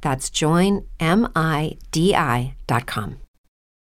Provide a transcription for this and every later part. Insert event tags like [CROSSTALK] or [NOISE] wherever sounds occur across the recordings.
That's joinmidi.com.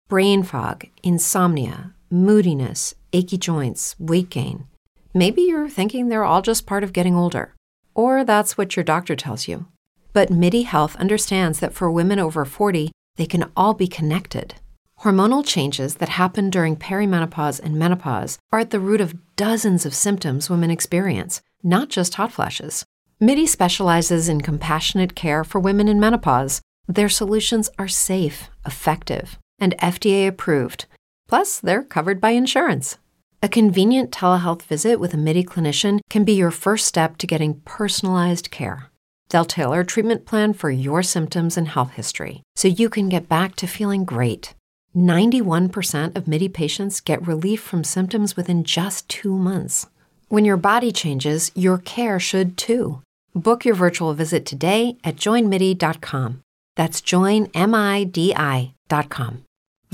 Brain fog, insomnia, moodiness, achy joints, weight gain. Maybe you're thinking they're all just part of getting older, or that's what your doctor tells you. But MIDI Health understands that for women over 40, they can all be connected. Hormonal changes that happen during perimenopause and menopause are at the root of dozens of symptoms women experience, not just hot flashes. MIDI specializes in compassionate care for women in menopause. Their solutions are safe, effective, and FDA approved. Plus, they're covered by insurance. A convenient telehealth visit with a MIDI clinician can be your first step to getting personalized care. They'll tailor a treatment plan for your symptoms and health history so you can get back to feeling great. 91% of MIDI patients get relief from symptoms within just two months. When your body changes, your care should too. Book your virtual visit today at joinmidi.com. That's joinmidi.com.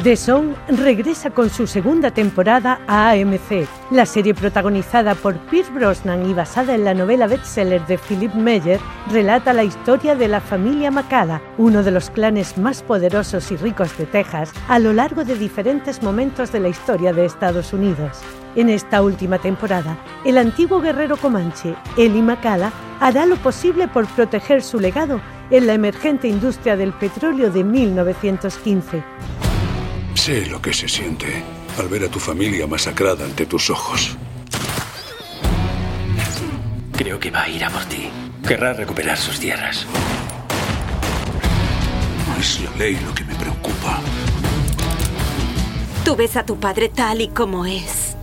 The Song regresa con su segunda temporada a AMC. La serie protagonizada por Pierce Brosnan y basada en la novela bestseller de Philip Meyer relata la historia de la familia Macala, uno de los clanes más poderosos y ricos de Texas, a lo largo de diferentes momentos de la historia de Estados Unidos. En esta última temporada, el antiguo guerrero comanche, Eli Macala, hará lo posible por proteger su legado en la emergente industria del petróleo de 1915. Sé lo que se siente al ver a tu familia masacrada ante tus ojos. Creo que va a ir a por ti. Querrá recuperar sus tierras. No es la ley lo que me preocupa. Tú ves a tu padre tal y como es.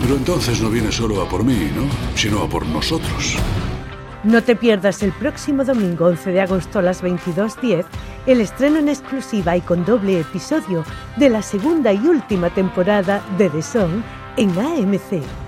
Pero entonces no viene solo a por mí, ¿no? Sino a por nosotros. No te pierdas el próximo domingo 11 de agosto a las 22.10 el estreno en exclusiva y con doble episodio de la segunda y última temporada de The Song en AMC.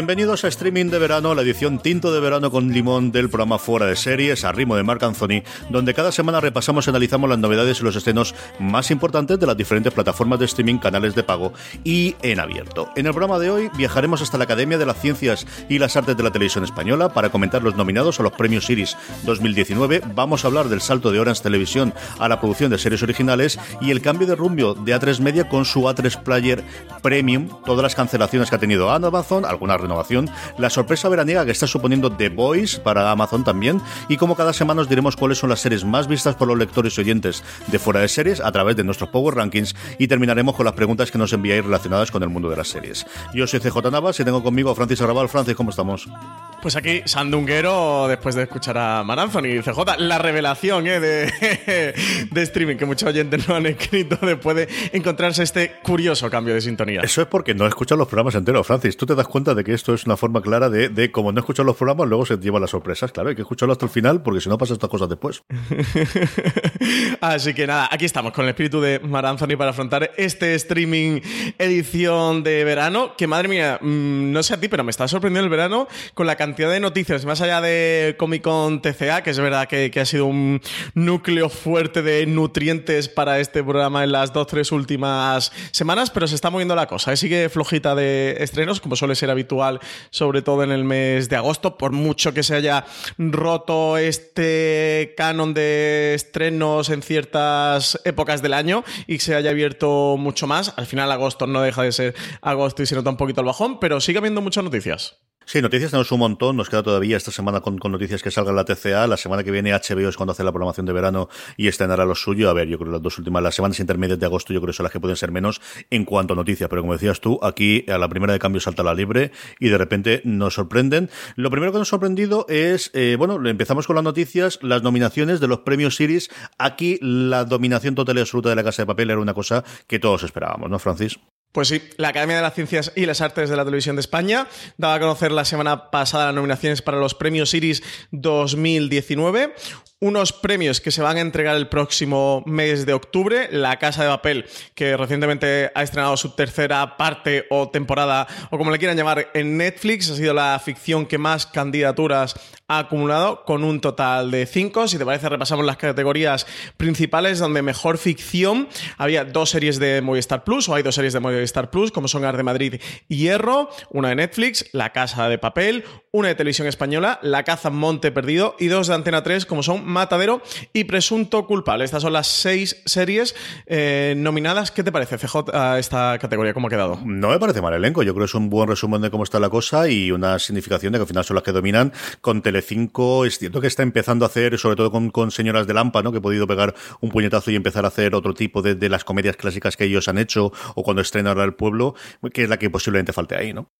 Bienvenidos a Streaming de Verano, la edición Tinto de Verano con Limón del programa Fuera de Series, a ritmo de Marc Anthony, donde cada semana repasamos y analizamos las novedades y los estrenos más importantes de las diferentes plataformas de streaming, canales de pago y en abierto. En el programa de hoy viajaremos hasta la Academia de las Ciencias y las Artes de la Televisión Española para comentar los nominados a los premios Iris 2019. Vamos a hablar del salto de Orange Televisión a la producción de series originales y el cambio de rumbo de A3 Media con su A3 Player Premium, todas las cancelaciones que ha tenido Amazon, alguna la sorpresa veraniega que está suponiendo The Voice para Amazon también, y como cada semana os diremos cuáles son las series más vistas por los lectores y oyentes de fuera de series a través de nuestros Power Rankings y terminaremos con las preguntas que nos enviáis relacionadas con el mundo de las series. Yo soy CJ Navas y tengo conmigo a Francis Arrabal. Francis, ¿cómo estamos? Pues aquí, Sandunguero, después de escuchar a Man Anthony, CJ, la revelación ¿eh? de, [LAUGHS] de streaming que muchos oyentes no han escrito después de encontrarse este curioso cambio de sintonía. Eso es porque no escuchas los programas enteros, Francis. ¿Tú te das cuenta de porque esto es una forma clara de, de como no escuchar los programas, luego se llevan las sorpresas. Claro, hay que escucharlo hasta el final porque si no pasa estas cosas después. [LAUGHS] Así que nada, aquí estamos con el espíritu de Mar Anthony para afrontar este streaming edición de verano. Que madre mía, mm, no sé a ti, pero me está sorprendiendo el verano con la cantidad de noticias, más allá de Comic Con TCA, que es verdad que, que ha sido un núcleo fuerte de nutrientes para este programa en las dos, tres últimas semanas, pero se está moviendo la cosa. ¿eh? Sigue flojita de estrenos, como suele ser habitual, sobre todo en el mes de agosto, por mucho que se haya roto este canon de estrenos en ciertas épocas del año y se haya abierto mucho más. Al final agosto no deja de ser agosto y se nota un poquito el bajón, pero sigue habiendo muchas noticias. Sí, noticias tenemos un montón. Nos queda todavía esta semana con, noticias que salgan la TCA. La semana que viene HBO es cuando hace la programación de verano y estrenará lo suyo. A ver, yo creo que las dos últimas, las semanas intermedias de agosto, yo creo que son las que pueden ser menos en cuanto a noticias. Pero como decías tú, aquí a la primera de cambio salta la libre y de repente nos sorprenden. Lo primero que nos ha sorprendido es, eh, bueno, empezamos con las noticias, las nominaciones de los premios Series. Aquí la dominación total y absoluta de la Casa de Papel era una cosa que todos esperábamos, ¿no, Francis? Pues sí, la Academia de las Ciencias y las Artes de la Televisión de España daba a conocer la semana pasada las nominaciones para los premios Iris 2019. Unos premios que se van a entregar el próximo mes de octubre. La Casa de Papel, que recientemente ha estrenado su tercera parte o temporada, o como le quieran llamar, en Netflix, ha sido la ficción que más candidaturas ha acumulado, con un total de cinco. Si te parece, repasamos las categorías principales, donde mejor ficción había dos series de Movistar Plus, o hay dos series de Movistar Plus, como son Ar de Madrid y Hierro, una de Netflix, La Casa de Papel, una de Televisión Española, La Caza Monte Perdido, y dos de Antena 3, como son Matadero y Presunto Culpable. Estas son las seis series eh, nominadas. ¿Qué te parece, CJ, a esta categoría? ¿Cómo ha quedado? No me parece mal elenco. Yo creo que es un buen resumen de cómo está la cosa y una significación de que al final son las que dominan. Con Telecinco es cierto que está empezando a hacer, sobre todo con, con Señoras de Lampa, ¿no? que he podido pegar un puñetazo y empezar a hacer otro tipo de, de las comedias clásicas que ellos han hecho o cuando estrena ahora el pueblo, que es la que posiblemente falte ahí, ¿no?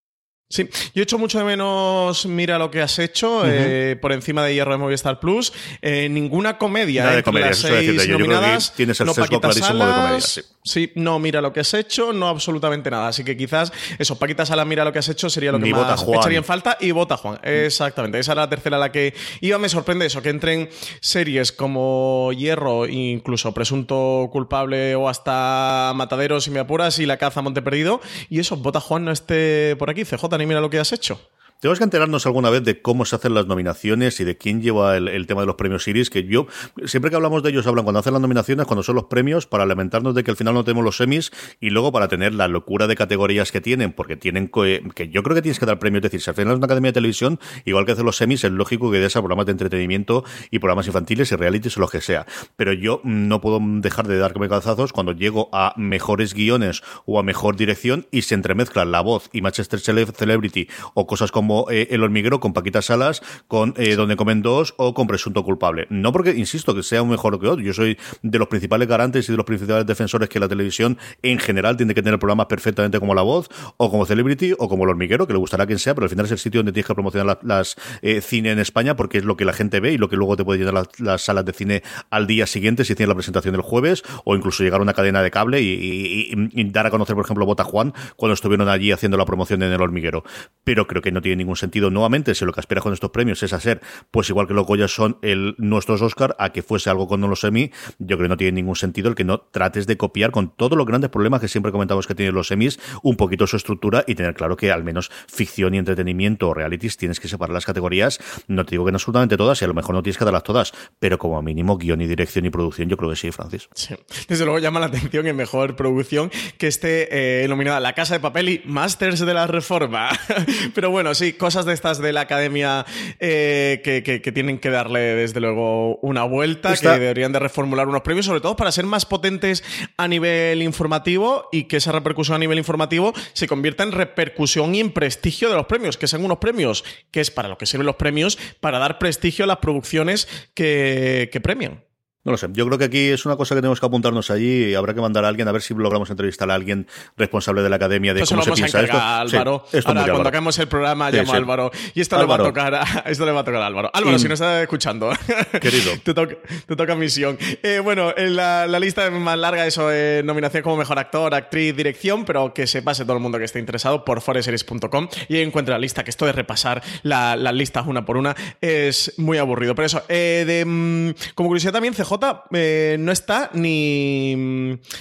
Sí, yo echo mucho de menos Mira lo que has hecho eh, por encima de Hierro de Movistar Plus. Eh, ninguna comedia Nada de entre comedia, eso seis decirte yo. Yo creo que nominadas. tienes el no sesgo Paquita clarísimo de comedia, Salas, sí. no Mira lo que has hecho, no absolutamente nada. Así que quizás eso, Paquita Salas, Mira lo que has hecho sería lo que Ni más Juan. echaría en falta. Y Bota Juan, exactamente. Esa era la tercera a la que iba. Me sorprende eso, que entren series como Hierro, incluso Presunto Culpable o hasta Matadero, si me apuras, y La Caza Monte Perdido. Y eso, Bota Juan no esté por aquí. CJ, ni mira lo que has hecho. Tenemos que enterarnos alguna vez de cómo se hacen las nominaciones y de quién lleva el, tema de los premios Iris, que yo, siempre que hablamos de ellos, hablan cuando hacen las nominaciones, cuando son los premios, para lamentarnos de que al final no tenemos los semis y luego para tener la locura de categorías que tienen, porque tienen co- que yo creo que tienes que dar premios, es decir, si al final es una academia de televisión, igual que hacen los semis, es lógico que des a programas de entretenimiento y programas infantiles y realities o lo que sea. Pero yo no puedo dejar de darme calzazos cuando llego a mejores guiones o a mejor dirección y se entremezclan la voz y Manchester Cele- Celebrity o cosas como eh, El hormiguero con Paquita Salas, con eh, Donde comen dos o con Presunto culpable. No porque, insisto, que sea un mejor que otro. Yo soy de los principales garantes y de los principales defensores que la televisión en general tiene que tener programas perfectamente como La Voz o como Celebrity o como El hormiguero, que le gustará a quien sea, pero al final es el sitio donde tienes que promocionar la- las eh, cine en España porque es lo que la gente ve y lo que luego te puede llenar las, las salas de cine al día siguiente si tienes la presentación del jueves o incluso llegar a una cadena de cable y, y- y- y dar a conocer, por ejemplo, Bota Juan cuando estuvieron allí haciendo la promoción en el hormiguero. Pero creo que no tiene ningún sentido. Nuevamente, si lo que aspiras con estos premios es hacer, pues igual que los Goya son nuestros Oscar, a que fuese algo con los Emmy, yo creo que no tiene ningún sentido el que no trates de copiar con todos los grandes problemas que siempre comentamos que tienen los Emmys, un poquito su estructura y tener claro que al menos ficción y entretenimiento o realities tienes que separar las categorías. No te digo que no absolutamente todas y a lo mejor no tienes que darlas todas, pero como mínimo guion y dirección y producción yo creo que sí, Francis. Sí. Desde luego llama la atención en mejor producción que esté eh, nominada La Casa de Papel y Masters de la Reforma. [LAUGHS] Pero bueno, sí, cosas de estas de la academia eh, que, que- que tienen que darle desde luego una vuelta, Está- que deberían de reformular unos premios, sobre todo para ser más potentes a nivel informativo y que esa repercusión a nivel informativo se convierta en repercusión y en prestigio de los premios, que sean unos premios, que es para lo que sirven los premios, para dar prestigio a las producciones que, que premian. No lo sé. Yo creo que aquí es una cosa que tenemos que apuntarnos allí y habrá que mandar a alguien a ver si logramos entrevistar a alguien responsable de la academia de Esto cómo se lo vamos a piensa esto. encargar Álvaro. Sí, esto Ahora, cuando Álvaro. acabemos el programa, Sí, llamo sí. a Álvaro. Y esto le va a tocar a, [LAUGHS] esto le va a tocar a Álvaro. Álvaro, si nos estás escuchando. [LAUGHS] Querido. te, toca, te toca misión. Eh, bueno, en la, la lista es más larga, eso, eh, nominación como mejor actor, actriz, dirección, pero que se pase todo el mundo que esté interesado por foreseries.com y encuentra la lista, que esto de repasar la- las listas una por una es muy aburrido. Pero eso, eh, de, mm, como curiosidad también, CJ eh, no está ni,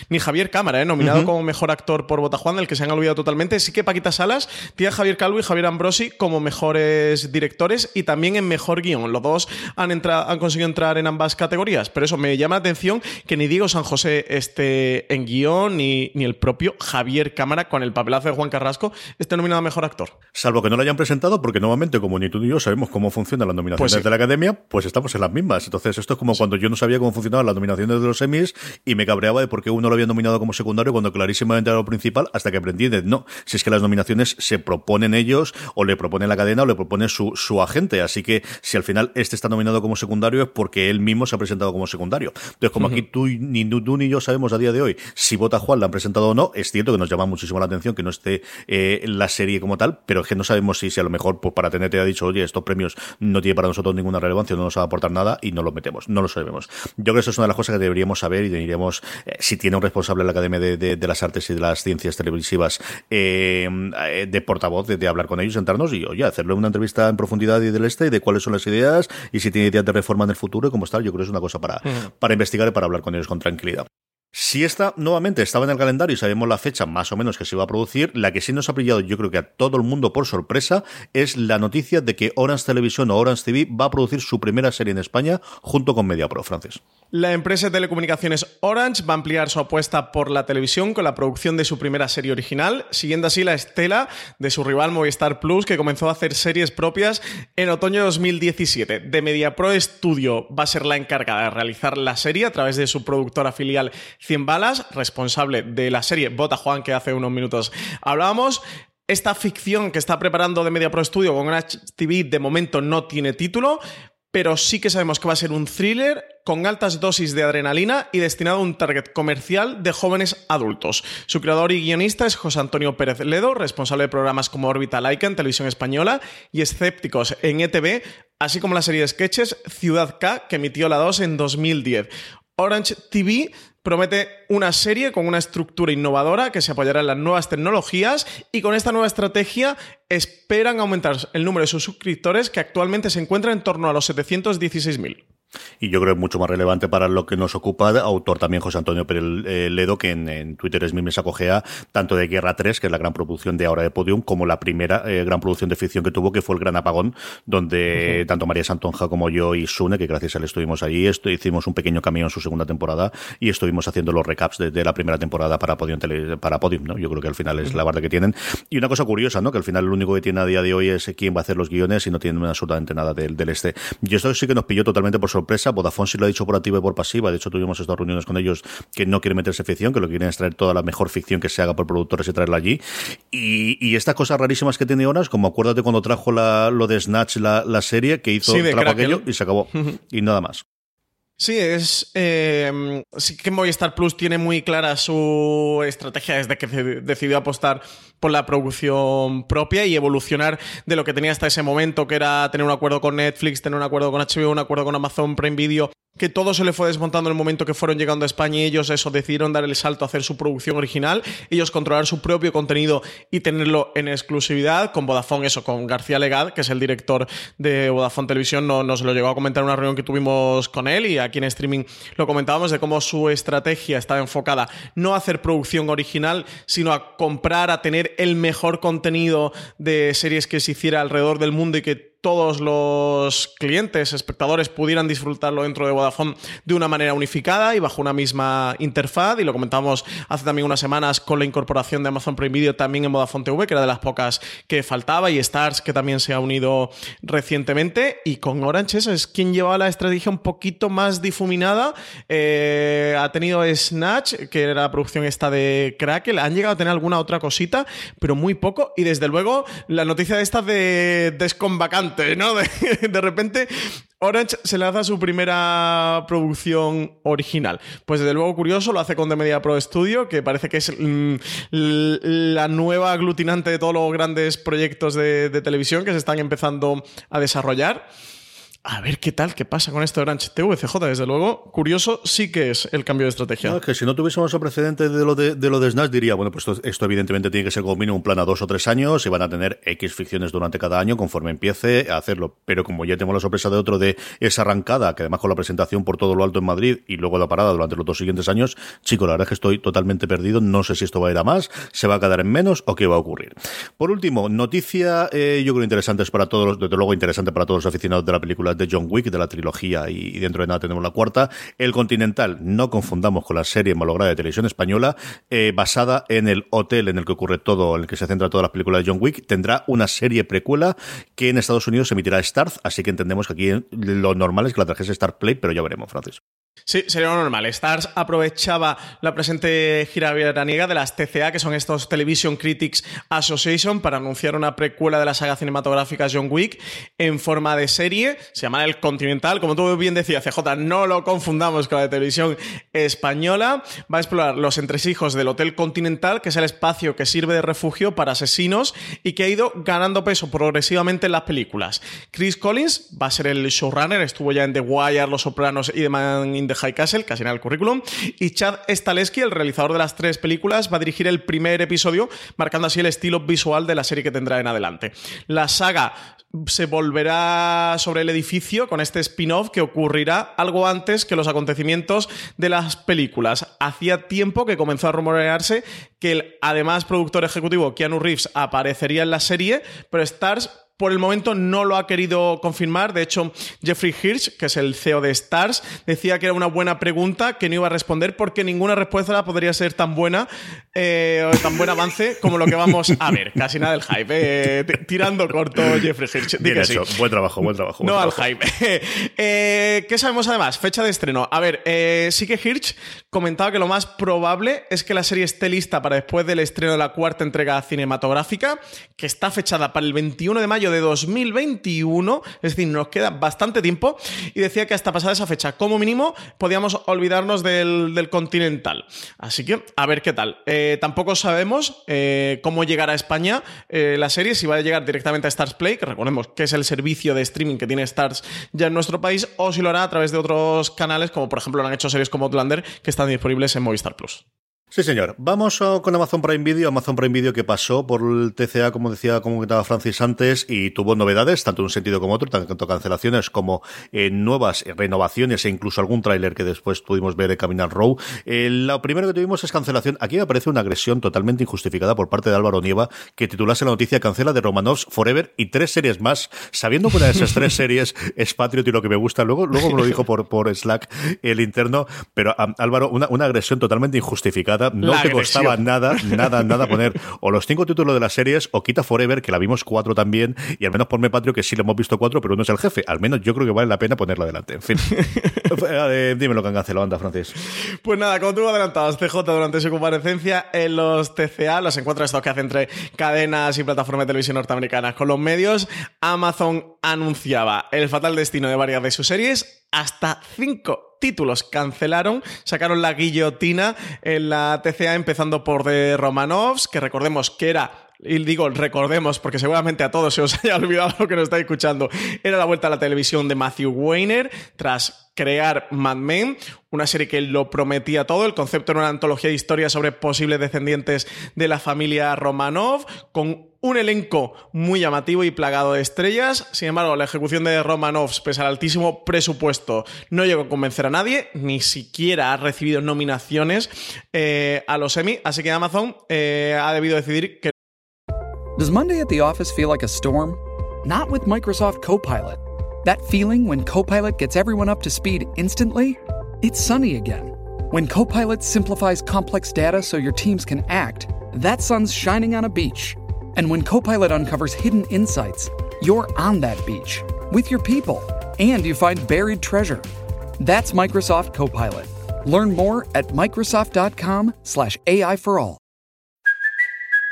ni Javier Cámara, eh, nominado como mejor actor por Botajuan, del que se han olvidado totalmente. Sí que Paquita Salas tiene a Javier Calvo y Javier Ambrosi como mejores directores y también en mejor guion. Los dos han, entra- han conseguido entrar en ambas categorías, pero eso me llama la atención que ni Diego San José esté en guion, ni, ni el propio Javier Cámara con el papelazo de Juan Carrasco esté nominado a mejor actor. Salvo que no lo hayan presentado, porque nuevamente, como ni tú ni yo sabemos cómo funcionan las nominaciones Pues sí. de la academia, pues estamos en las mismas. Entonces, esto es como cuando yo no sabía cómo funcionaban las nominaciones de los semis y me cabreaba de por qué uno lo había nominado como secundario cuando clarísimamente era lo principal, hasta que aprendí de no, si es que las nominaciones se proponen ellos, o le propone la cadena, o le propone su, su agente. Así que si al final este está nominado como secundario es porque él mismo se ha presentado como secundario. Entonces, como aquí tú ni tú ni yo sabemos a día de hoy si Vota Juan la han presentado o no, es cierto que nos llama muchísimo la atención que no esté eh, la serie como tal, pero es que no sabemos si, si a lo mejor pues, para tenerte ha dicho, oye, estos premios no tienen para nosotros ninguna relevancia, no nos va a aportar nada y no los metemos, no lo sabemos. Yo creo que eso es una de las cosas que deberíamos saber y deberíamos, eh, si tiene un responsable en la Academia de, de- de las Artes y de las Ciencias Televisivas eh, eh, de portavoz, de, de hablar con ellos, sentarnos y, oye, hacerle una entrevista en profundidad y del este y de cuáles son las ideas y si tiene ideas de reforma en el futuro y cómo está, yo creo que es una cosa para, para investigar y para hablar con ellos con tranquilidad. Si esta nuevamente estaba en el calendario y sabemos la fecha más o menos que se iba a producir, la que sí nos ha pillado yo creo que a todo el mundo por sorpresa es la noticia de que Orange Televisión o Orange TV va a producir su primera serie en España junto con MediaPro, Francis. La empresa de telecomunicaciones Orange va a ampliar su apuesta por la televisión con la producción de su primera serie original, siguiendo así la estela de su rival Movistar Plus, que comenzó a hacer series propias en otoño de 2017. De MediaPro Studio va a ser la encargada de realizar la serie a través de su productora filial 100 Balas, responsable de la serie Bota Juan, que hace unos minutos hablábamos. Esta ficción que está preparando de MediaPro Studio con Orange TV de momento no tiene título, pero sí que sabemos que va a ser un thriller con altas dosis de adrenalina y destinado a un target comercial de jóvenes adultos. Su creador y guionista es José Antonio Pérez Ledo, responsable de programas como Órbita Laica en Televisión Española y Escépticos en ETV, así como la serie de sketches Ciudad K, que emitió la 2 en 2010. Orange TV promete una serie con una estructura innovadora que se apoyará en las nuevas tecnologías y con esta nueva estrategia esperan aumentar el número de sus suscriptores que actualmente se encuentra en torno a los 716.000. Y yo creo que es mucho más relevante para lo que nos ocupa, autor también José Antonio Pérez eh, Ledo, que en, en Twitter es mi mesa cogea tanto de Guerra 3, que es la gran producción de ahora de Podium, como la primera eh, gran producción de ficción que tuvo, que fue El Gran Apagón, donde tanto María Santonja como yo y Sune, que gracias a él estuvimos allí, esto, hicimos un pequeño cameo en su segunda temporada y estuvimos haciendo los recaps de, de la primera temporada para Podium, Tele- para Podium, ¿no? Yo creo que al final es la barda que tienen. Y una cosa curiosa, ¿no? Que al final lo único que tiene a día de hoy es quién va a hacer los guiones y no tienen absolutamente nada del, del este. Y esto sí que nos pilló totalmente por sorpresa. Vodafone sí lo ha dicho por activa y por pasiva. De hecho, tuvimos estas reuniones con ellos que no quieren meterse ficción, que lo que quieren es traer toda la mejor ficción que se haga por productores y traerla allí. Y, y estas cosas rarísimas que tiene Orange, como acuérdate cuando trajo la, lo de Snatch, la, la serie, que hizo, Sí, trajo aquello y se acabó. [LAUGHS] y nada más. Sí, es. eh, sí que Movistar Plus tiene muy clara su estrategia desde que de- decidió apostar por la producción propia y evolucionar de lo que tenía hasta ese momento, que era tener un acuerdo con Netflix, tener un acuerdo con HBO, un acuerdo con Amazon Prime Video, que todo se le fue desmontando en el momento que fueron llegando a España y ellos eso decidieron dar el salto a hacer su producción original, ellos controlar su propio contenido y tenerlo en exclusividad con Vodafone, eso, con García Legad, que es el director de Vodafone Televisión, no- nos lo llegó a comentar en una reunión que tuvimos con él y aquí en streaming lo comentábamos de cómo su estrategia estaba enfocada no a hacer producción original, sino a comprar, a tener el mejor contenido de series que se hiciera alrededor del mundo y que todos los clientes, espectadores pudieran disfrutarlo dentro de Vodafone de una manera unificada y bajo una misma interfaz. Y lo comentamos hace también unas semanas con la incorporación de Amazon Prime Video también en Vodafone TV, que era de las pocas que faltaba, y Stars, que también se ha unido recientemente. Y con Orange, es quien llevaba la estrategia un poquito más difuminada. Eh, ha tenido Snatch, que era la producción esta de Crackle. Han llegado a tener alguna otra cosita, pero muy poco. Y desde luego, la noticia de esta de Descon vacante De, repente Orange se lanza su primera producción original. Pues desde luego curioso, lo hace con The Media Pro Studio, que parece que es mm, la nueva aglutinante de todos los grandes proyectos de televisión que se están empezando a desarrollar. A ver qué tal, qué pasa con esto de Orange TVCJ, desde luego. Curioso sí que es el cambio de estrategia. No, es que si no tuviésemos el precedente de lo de, lo de Snatch, diría, bueno, pues esto, esto evidentemente tiene que ser como mínimo un plan a dos o tres años y van a tener X ficciones durante cada año conforme empiece a hacerlo. Pero como ya tenemos la sorpresa de otro de esa arrancada, que además con la presentación por todo lo alto en Madrid y luego la parada durante los dos siguientes años, chico, la verdad es que estoy totalmente perdido. No sé si esto va a ir a más, se va a quedar en menos o qué va a ocurrir. Por último, noticia, eh, yo creo interesante para todos, desde luego interesante para todos los aficionados de la película de John Wick, de la trilogía, y, dentro de nada tenemos la cuarta. El Continental, no confundamos con la serie malograda de televisión española, eh, basada en el hotel en el que ocurre todo, en el que se centra todas las películas de John Wick, tendrá una serie precuela que en Estados Unidos emitirá Starz, así que entendemos que aquí lo normal es que la trajese Star Play, pero ya veremos, Francis. Sí, sería lo normal. Stars aprovechaba la presente gira veraniega de las TCA, que son estos Television Critics Association, para anunciar una precuela de la saga cinematográfica John Wick en forma de serie. Se llama El Continental. Como tú bien decías, CJ, no lo confundamos con la de televisión española. Va a explorar los entresijos del Hotel Continental, que es el espacio que sirve de refugio para asesinos y que ha ido ganando peso progresivamente en las películas. Chris Collins va a ser el showrunner, estuvo ya en The Wire, Los Sopranos y The Man in the High Castle, casi en el currículum. Y Chad Staleski, el realizador de las tres películas, va a dirigir el primer episodio, marcando así el estilo visual de la serie que tendrá en adelante. La saga se volverá sobre el edificio con este spin-off que ocurrirá algo antes que los acontecimientos de las películas. Hacía tiempo que comenzó a rumorearse que el además productor ejecutivo Keanu Reeves aparecería en la serie, pero Stars por el momento no lo ha querido confirmar. De hecho, Jeffrey Hirsch, que es el CEO de Stars, decía que era una buena pregunta, que no iba a responder porque ninguna respuesta podría ser tan buena eh, o tan buen avance como lo que vamos a ver. Casi nada del hype. eh, tirando corto Jeffrey Hirsch. Bien sí. hecho, buen trabajo, buen trabajo. buen No al hype. [LAUGHS] Eh, ¿Qué sabemos además? Fecha de estreno. A ver, sí que Hirsch comentaba que lo más probable es que la serie esté lista para después del estreno de la cuarta entrega cinematográfica, que está fechada para el 21 de mayo de 2021, es decir, nos queda bastante tiempo, y decía que hasta pasada esa fecha, como mínimo, podíamos olvidarnos del, Continental. Así que, a ver qué tal. Eh, tampoco sabemos eh, cómo llegará a España eh, la serie, si va a llegar directamente a Stars Play, que recordemos que es el servicio de streaming que tiene Stars ya en nuestro país, o si lo hará a través de otros canales, como por ejemplo lo han hecho series como Outlander, que están disponibles en Movistar Plus. Sí, señor. Vamos oh, con Amazon Prime Video. Amazon Prime Video que pasó por el TCA, como decía, como comentaba Francis antes, y tuvo novedades, tanto en un sentido como otro, tanto cancelaciones como eh, nuevas renovaciones e incluso algún tráiler que después pudimos ver en Caminar Row. Eh, lo primero que tuvimos es cancelación. Aquí me parece una agresión totalmente injustificada por parte de Álvaro Nieva, que titulase la noticia Cancela de Romanovs Forever y tres series más, sabiendo que una de esas tres [LAUGHS] series es Patriot y lo que me gusta. Luego, luego me lo dijo por, por Slack el interno, pero um, Álvaro, una, una agresión totalmente injustificada. No La te agresión. costaba nada, nada, nada poner o los cinco títulos de las series o quita Forever, que la vimos cuatro también, y al menos ponme Patrio, que sí lo hemos visto cuatro, pero uno es el jefe. Al menos yo creo que vale la pena ponerlo adelante. En fin. [LAUGHS] Eh, dime lo que han cancelado, anda, Francis. Pues nada, como tú adelantabas, CJ durante su comparecencia en los TCA, los encuentros estos que hace entre cadenas y plataformas de televisión norteamericanas con los medios, Amazon anunciaba el fatal destino de varias de sus series, hasta cinco títulos cancelaron, sacaron la guillotina en la TCA empezando por The Romanovs, que recordemos que era y digo, recordemos, porque seguramente a todos se os [LAUGHS] haya olvidado lo que nos estáis escuchando, era la vuelta a la televisión de Matthew Weiner tras crear Mad Men, una serie que lo prometía todo. El concepto era una antología de historias sobre posibles descendientes de la familia Romanov, con un elenco muy llamativo y plagado de estrellas. Sin embargo, la ejecución de Romanovs, pese al altísimo presupuesto, no llegó a convencer a nadie, ni siquiera ha recibido nominaciones eh, a los Emmy. Así que Amazon eh, ha debido decidir que Does Monday at the office feel like a storm? Not with Microsoft Copilot. That feeling when Copilot gets everyone up to speed instantly? It's sunny again. When Copilot simplifies complex data so your teams can act, that sun's shining on a beach. And when Copilot uncovers hidden insights, you're on that beach with your people and you find buried treasure. That's Microsoft Copilot. Learn more at Microsoft.com slash AI for all.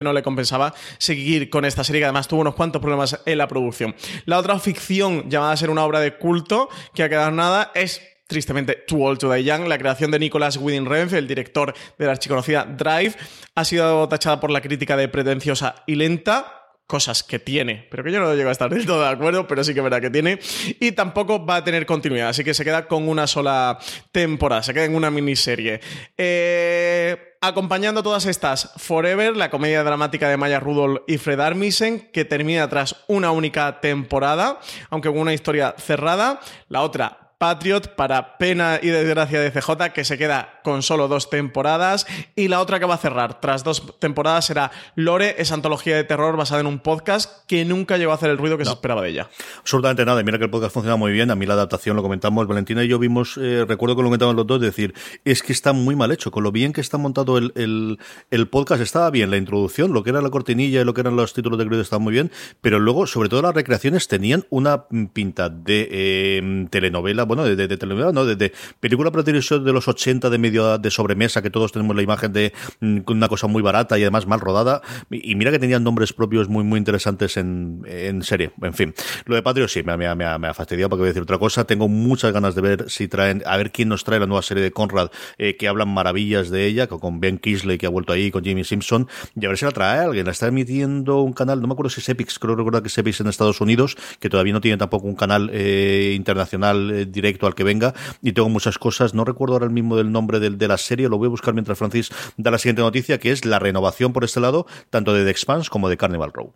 No le compensaba seguir con esta serie que además tuvo unos cuantos problemas en la producción. La otra ficción llamada a ser una obra de culto que ha quedado nada es tristemente Too Old to Die Young, la creación de Nicholas Winding Refn, el director de la archiconocida Drive, ha sido tachada por la crítica de pretenciosa y lenta, cosas que tiene, pero que yo no llego a estar del todo de acuerdo, pero sí que verá que tiene. Y tampoco va a tener continuidad, así que se queda con una sola temporada, se queda en una miniserie. Eh, acompañando todas estas, Forever, la comedia dramática de Maya Rudolph y Fred Armisen, que termina tras una única temporada, aunque con una historia cerrada. La otra, Patriot para pena y desgracia de CJ, que se queda con solo dos temporadas. Y la otra que va a cerrar tras dos temporadas será Lore, esa antología de terror basada en un podcast que nunca llegó a hacer el ruido que se esperaba de ella. Absolutamente nada. Mira que el podcast funciona muy bien. A mí la adaptación lo comentamos, Valentina y yo vimos, eh, recuerdo que lo comentamos los dos, decir, es que está muy mal hecho. Con lo bien que está montado el, el, el podcast, estaba bien la introducción, lo que era la cortinilla y lo que eran los títulos de crédito estaba muy bien. Pero luego, sobre todo las recreaciones, tenían una pinta de eh, telenovela bueno, de, de, de ¿no? De, de película para televisión de los 80 de medio de sobremesa, que todos tenemos la imagen de mm, una cosa muy barata y además mal rodada. Y, mira que tenían nombres propios muy, muy interesantes en, en serie. En fin, lo de Patrio sí, me, me, me, me ha fastidiado porque voy a decir otra cosa. Tengo muchas ganas de ver si traen, a ver quién nos trae la nueva serie de Conrad, eh, que hablan maravillas de ella, con- con Ben Kisley, que ha vuelto ahí, con Jimmy Simpson, y a ver si la trae alguien. La está emitiendo un canal, no me acuerdo si es Epix, creo recordar que es Epix en Estados Unidos, que todavía no tiene tampoco un canal eh, internacional eh, directo al que venga, y tengo muchas cosas, no recuerdo ahora el mismo del nombre del- de, la serie, lo voy a buscar mientras Francis da la siguiente noticia, que es la renovación por este lado, tanto de The Expanse como de Carnival Row.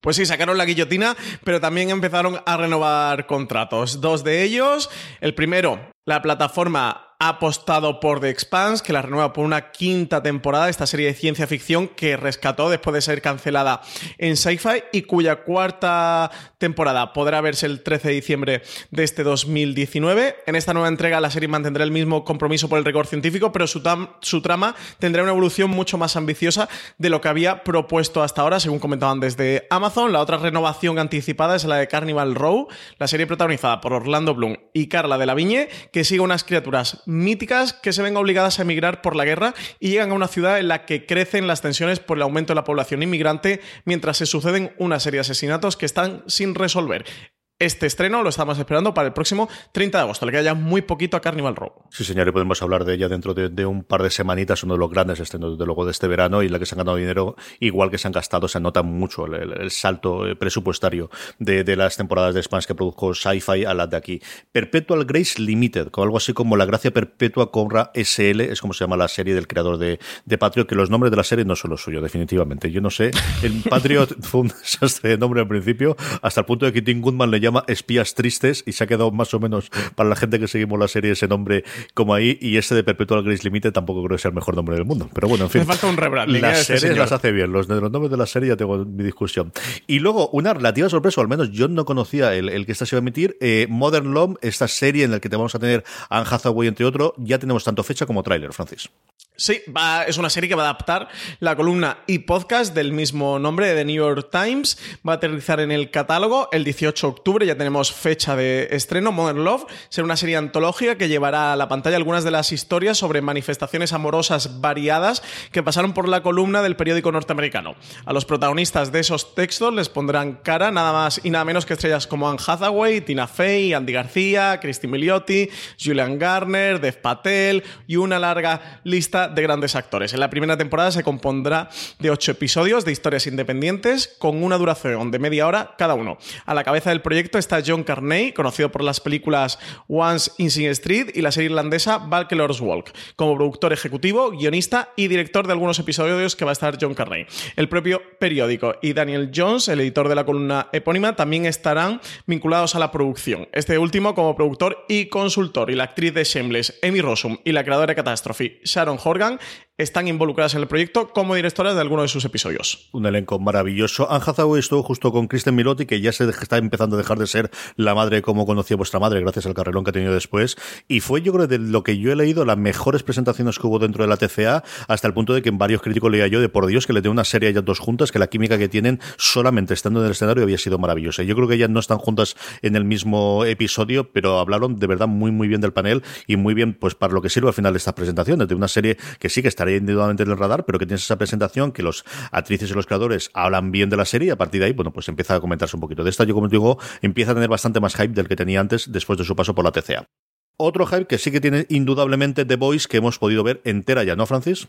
Pues sí, sacaron la guillotina, pero también empezaron a renovar contratos. Dos de ellos. El primero, la plataforma ha apostado por The Expanse, que la renueva por una quinta temporada, esta serie de ciencia ficción que rescató después de ser cancelada en Sci-Fi y cuya cuarta temporada podrá verse el 13 de diciembre de este 2019. En esta nueva entrega la serie mantendrá el mismo compromiso por el rigor científico, pero su, su trama tendrá una evolución mucho más ambiciosa de lo que había propuesto hasta ahora, según comentaban desde Amazon. La otra renovación anticipada es la de Carnival Row, la serie protagonizada por Orlando Bloom y Carla de la Viñe, que sigue unas criaturas míticas que se ven obligadas a emigrar por la guerra y llegan a una ciudad en la que crecen las tensiones por el aumento de la población inmigrante mientras se suceden una serie de asesinatos que están sin resolver. Este estreno lo estamos esperando para el próximo 30 de agosto, le queda ya muy poquito a Carnival Row. Sí, señor, y podemos hablar de ella dentro de, de un par de semanitas, uno de los grandes estrenos, desde luego, de este verano, y la que se han ganado dinero, igual que se han gastado, se nota mucho el, el- el salto eh, presupuestario de, de las temporadas de Spans que produjo Sci-Fi a las de aquí. Perpetual Grace Limited, con algo así como La Gracia Perpetua Cobra SL, es como se llama la serie del creador de, de Patriot, que los nombres de la serie no son los suyos, definitivamente. Yo no sé, el Patriot fue un desastre de nombre al principio, hasta el punto de que Tim Goodman le llama Espías Tristes, y se ha quedado más o menos para la gente que seguimos la serie ese nombre como ahí, y ese de Perpetual Grace Limited tampoco creo que sea el mejor nombre del mundo. Pero bueno, en fin. Hace falta un rebranding, ¿eh? Las Este series señor. las hace bien, los de los nombres de la serie ya tengo mi discusión. Y luego, una relativa sorpresa, o al menos yo no conocía el, el que esta se iba a emitir, eh, Modern Love, esta serie en la que te vamos a tener Anne Hathaway, entre otros, ya tenemos tanto fecha como tráiler, Francis. Sí, va- es una serie que va a adaptar la columna y podcast del mismo nombre de The New York Times. Va a aterrizar en el catálogo el 18 de octubre, ya tenemos fecha de estreno. Modern Love será una serie antológica que llevará a la pantalla algunas de las historias sobre manifestaciones amorosas variadas que pasaron por la columna del periódico norteamericano. A los protagonistas de esos textos les pondrán cara nada más y nada menos que estrellas como Anne Hathaway, Tina Fey, Andy García, Christy Milioti, Julian Garner, Dev Patel y una larga lista de grandes actores. En la primera temporada se compondrá de ocho episodios de historias independientes con una duración de media hora cada uno. A la cabeza del proyecto está John Carney, conocido por las películas Once in Sing Street y la serie irlandesa Bachelor's Walk, como productor ejecutivo, guionista y director de algunos episodios que va a estar John Carney. El propio periódico y Daniel Jones, el editor de la columna epónima, también estarán vinculados a la producción. Este último como productor y consultor, y la actriz de Shameless, Amy Rossum, y la creadora de Catastrophe, Sharon Horgan, Vorgang. Están involucradas en el proyecto como directoras de algunos de sus episodios. Un elenco maravilloso. Anne Hathaway estuvo justo con Kristen Milotti, que ya se está empezando a dejar de ser la madre como conocía vuestra madre, gracias al carrerón que ha tenido después. Y fue, yo creo, de lo que yo he leído, las mejores presentaciones que hubo dentro de la TCA, hasta el punto de que en varios críticos leía yo de por Dios que le tengo una serie a ellas dos juntas, que la química que tienen solamente estando en el escenario había sido maravillosa. Yo creo que ellas no están juntas en el mismo episodio, pero hablaron de verdad muy, muy bien del panel y muy bien, pues, para lo que sirve al final de esta presentación, de una serie que sí que estaría individualmente en el radar, pero que tienes esa presentación, que los actrices y los creadores hablan bien de la serie y a partir de ahí, bueno, pues empieza a comentarse un poquito. De esta, yo como digo, empieza a tener bastante más hype del que tenía antes después de su paso por la TCA. Otro hype que sí que tiene indudablemente The Voice que hemos podido ver entera ya, ¿no, Francis?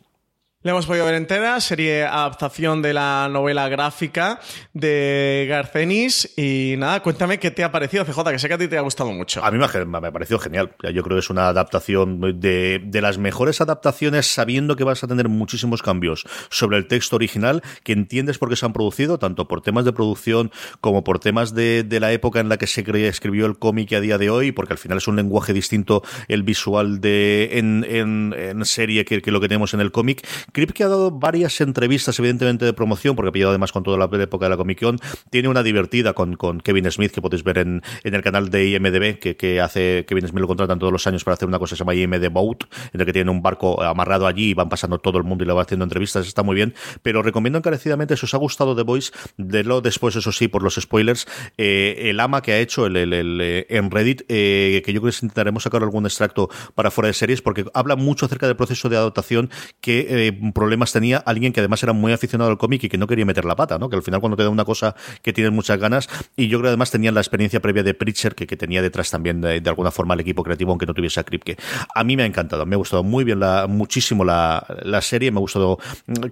La hemos podido ver entera, serie adaptación de la novela gráfica de Garcenis. Y nada, cuéntame qué te ha parecido, CJ, que sé que a ti te ha gustado mucho. A mí me ha, parecido genial. Yo creo que es una adaptación de, de, las mejores adaptaciones, sabiendo que vas a tener muchísimos cambios sobre el texto original, que entiendes por qué se han producido, tanto por temas de producción como por temas de, de la época en la que se escribió el cómic a día de hoy, porque al final es un lenguaje distinto el visual de en, en, serie que lo que tenemos en el cómic Crip, ha dado varias entrevistas, evidentemente, de promoción, porque ha pillado además con toda la época de la Comic Con, tiene una divertida con, Kevin Smith, que podéis ver en, el canal de IMDB, que, hace Kevin Smith lo contratan todos los años para hacer una cosa que se llama IMD Boat, en el que tiene un barco amarrado allí y van pasando todo el mundo y le va haciendo entrevistas, está muy bien, pero recomiendo encarecidamente, si os ha gustado The Voice, de lo después, eso sí, por los spoilers, eh, el ama que ha hecho el, eh, en Reddit, eh, que yo creo que intentaremos sacar algún extracto para fuera de series, porque habla mucho acerca del proceso de adaptación que eh, problemas tenía alguien que además era muy aficionado al cómic y que no quería meter la pata, ¿no? Que al final cuando te da una cosa que tienes muchas ganas, y yo creo que además tenían la experiencia previa de Preacher, que, tenía detrás también de, de, alguna forma el equipo creativo, aunque no tuviese a Kripke. A mí me ha encantado, me ha gustado muy bien la, muchísimo la, la serie, me ha gustado,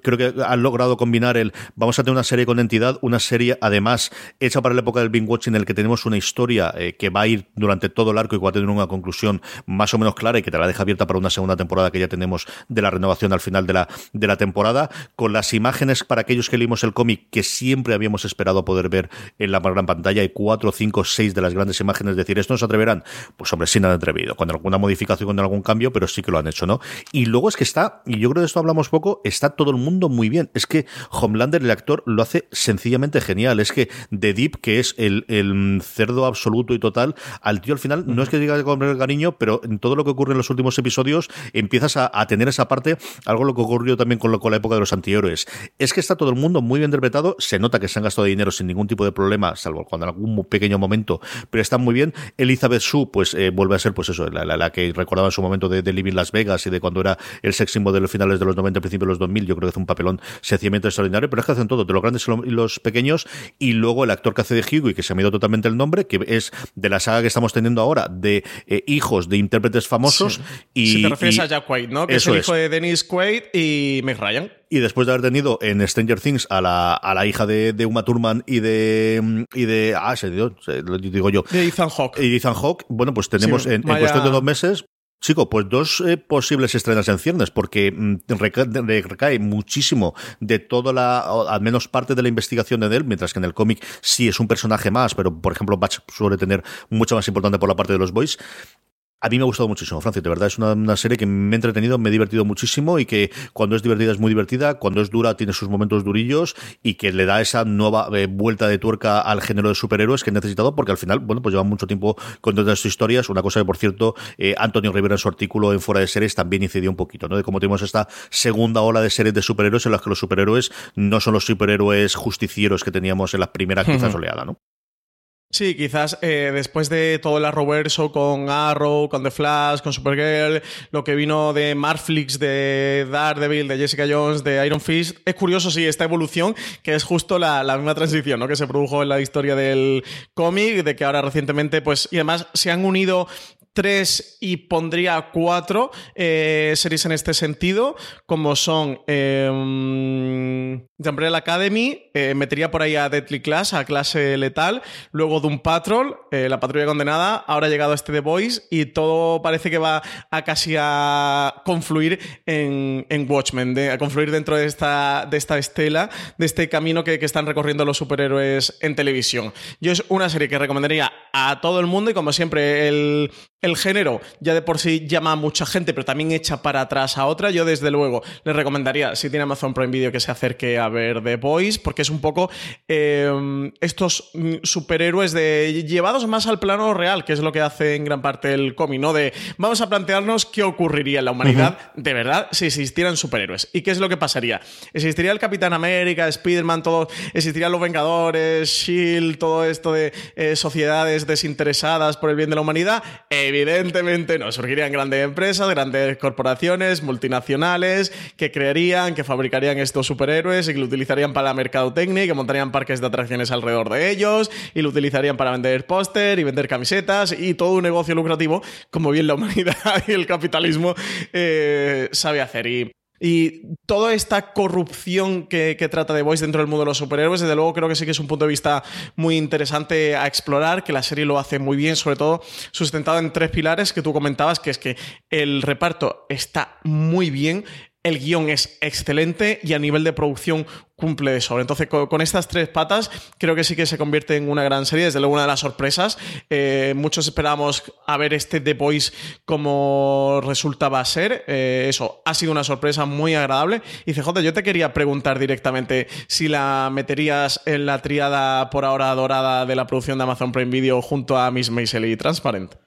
creo que han logrado combinar el, vamos a tener una serie con entidad, una serie además hecha para la época del binge watching en el que tenemos una historia eh, que va a ir durante todo el arco y que va a tener una conclusión más o menos clara y que te la deja abierta para una segunda temporada que ya tenemos de la renovación al final de la, de la temporada, con las imágenes para aquellos que leímos el cómic que siempre habíamos esperado poder ver en la gran pantalla, y cuatro, cinco, seis de las grandes imágenes, decir, ¿esto no se atreverán? Pues hombre, sí han atrevido, con alguna modificación, con algún cambio, pero sí que lo han hecho, ¿no? Y luego es que está, y yo creo de esto hablamos poco, está todo el mundo muy bien. Es que Homelander, el actor, lo hace sencillamente genial. Es que The Deep, que es el, el cerdo absoluto y total, al tío al final, no es que diga con el cariño, pero en todo lo que ocurre en los últimos episodios, empiezas a, a tener esa parte, algo lo que ocurrió también con, lo, con la época de los antihéroes. Es que está todo el mundo muy bien interpretado, se nota que se han gastado dinero sin ningún tipo de problema, salvo cuando en algún pequeño momento, pero está muy bien. Elizabeth Sue, pues eh, vuelve a ser, pues eso, la, la, la, que recordaba en su momento de, de Living Las Vegas y de cuando era el sex symbol de los finales de los 90, principios de los 2000, yo creo que hace un papelón sencillamente extraordinario, pero es que hacen todo, de los grandes y los pequeños, y luego el actor que hace de Hugo y que se ha ido totalmente el nombre, que es de la saga que estamos teniendo ahora, de eh, hijos de intérpretes famosos. Sí. Y, si te refieres y, a Jack Quaid, ¿no? Que es el hijo es. de Dennis Quaid y Meg Ryan. Y después de haber tenido en Stranger Things a la, a la hija de, de Uma Thurman y de y de ah se dio, lo digo yo. De Ethan Hawke. Y Ethan Hawke bueno pues tenemos sí, en, en, cuestión de dos meses Chico, pues dos eh, posibles estrenas en ciernes, porque mm, recae, recae, muchísimo de toda la, al menos parte de la investigación de él, mientras que en el cómic sí es un personaje más, pero por ejemplo Batch suele tener mucho más importante por la parte de los boys. A mí me ha gustado muchísimo, Francis. De verdad, es una, una, serie que me ha entretenido, me he divertido muchísimo y que cuando es divertida es muy divertida, cuando es dura tiene sus momentos durillos y que le da esa nueva eh, vuelta de tuerca al género de superhéroes que he necesitado porque al final, bueno, pues lleva mucho tiempo contando estas historias. Una cosa que, por cierto, eh, Antonio Rivera en su artículo en Fuera de Series también incidió un poquito, ¿no? De cómo tenemos esta segunda ola de series de superhéroes en las que los superhéroes no son los superhéroes justicieros que teníamos en la primera quizás oleada, ¿no? Sí, quizás eh, después de todo el Arrowverso con Arrow, con The Flash, con Supergirl, lo que vino de Marflix, de Daredevil, de Jessica Jones, de Iron Fist, es curioso, sí, esta evolución, que es justo la, la misma transición ¿no? que se produjo en la historia del cómic, de que ahora recientemente, pues, y además se han unido tres y pondría cuatro eh, series en este sentido, como son... Eh, The Umbrella Academy eh, metería por ahí a Deadly Class, a clase letal, luego Doom Patrol, eh, la patrulla condenada, ahora ha llegado este The Voice y todo parece que va a casi a confluir en, Watchmen, a confluir dentro de esta, de esta estela, de este camino que, que, están recorriendo los superhéroes en televisión. Yo es una serie que recomendaría a todo el mundo y como siempre el, el género ya de por sí llama a mucha gente, pero también echa para atrás a otra. Yo, desde luego, le recomendaría, si tiene Amazon Prime Video, que se acerque a ver The Boys, porque es un poco em, estos superhéroes de llevados más al plano real, que es lo que hace en gran parte el cómic, ¿no? De vamos a plantearnos qué ocurriría en la humanidad de verdad si existieran superhéroes. ¿Y qué es lo que pasaría? ¿Existiría el Capitán América, Spider-Man, todo? ¿Existirían los Vengadores, Shield, todo esto de eh, sociedades desinteresadas por el bien de la humanidad? Evidentemente no, surgirían grandes empresas, grandes corporaciones, multinacionales, que crearían, que fabricarían estos superhéroes y lo utilizarían para la mercadotecnia y que montarían parques de atracciones alrededor de ellos y lo utilizarían para vender póster y vender camisetas y todo un negocio lucrativo, como bien la humanidad [LAUGHS] y el capitalismo eh, sabe hacer. Y y toda esta corrupción que, trata de Voice dentro del mundo de los superhéroes, desde luego creo que sí que es un punto de vista muy interesante a explorar, que la serie lo hace muy bien, sobre todo sustentado en tres pilares que tú comentabas, que es que el reparto está muy bien, el guion es excelente y a nivel de producción cumple de sobra. Entonces, con, estas tres patas, creo que sí que se convierte en una gran serie, desde luego una de las sorpresas. Eh, muchos esperamos a ver este The Boys como resultaba ser. Eh, eso, ha sido una sorpresa muy agradable. Y CJ, yo te quería preguntar directamente si la meterías en la triada por ahora dorada de la producción de Amazon Prime Video junto a Miss Maisel y Transparent.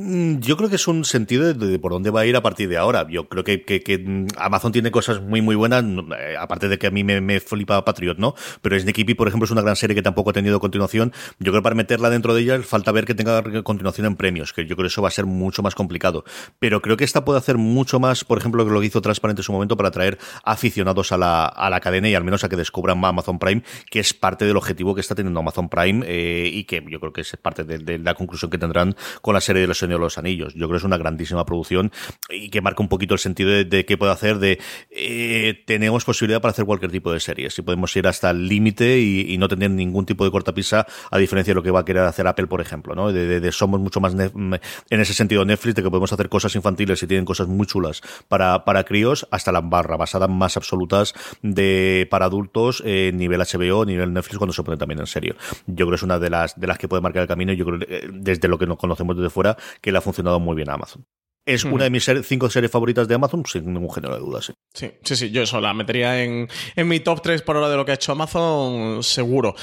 Mm, yo creo que es un sentido de, por dónde va a ir a partir de ahora. Yo creo que, mm, Amazon tiene cosas muy, muy buenas, eh, aparte de que a mí me, flipa Patriot, ¿no? Pero Sneaky por ejemplo, es una gran serie que tampoco ha tenido continuación. Yo creo que para meterla dentro de ella falta ver que tenga continuación en premios, que yo creo que eso va a ser mucho más complicado. Pero creo que esta puede hacer mucho más, por ejemplo, que lo que hizo Transparente en su momento para atraer aficionados a la, a la cadena y al menos a que descubran más Amazon Prime, que es parte del objetivo que está teniendo Amazon Prime eh, y que yo creo que es parte de, de la conclusión que tendrán con la serie de los de los Anillos. Yo creo que es una grandísima producción y que marca un poquito el sentido de, qué puede hacer, de eh, tenemos posibilidad para hacer cualquier tipo de series y podemos ir hasta el límite y, no tener ningún tipo de cortapisa, a diferencia de lo que va a querer hacer Apple, por ejemplo, ¿no? De, somos mucho más en ese sentido Netflix, de que podemos hacer cosas infantiles y tienen cosas muy chulas para, para críos, hasta la barra basada más absolutas de para adultos, eh, nivel HBO, nivel Netflix, cuando se pone también en serio. Yo creo que es una de las de las que puede marcar el camino yo creo eh, desde lo que nos conocemos desde fuera que la función muy bien a Amazon. Es una de mis cinco series favoritas de Amazon, sin ningún género de dudas. Sí. sí, sí, yo eso la metería en, en, mi top 3 por hora de lo que ha hecho Amazon, seguro.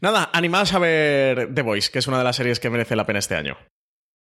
Nada, animados a ver The Voice, que es una de las series que merece la pena este año.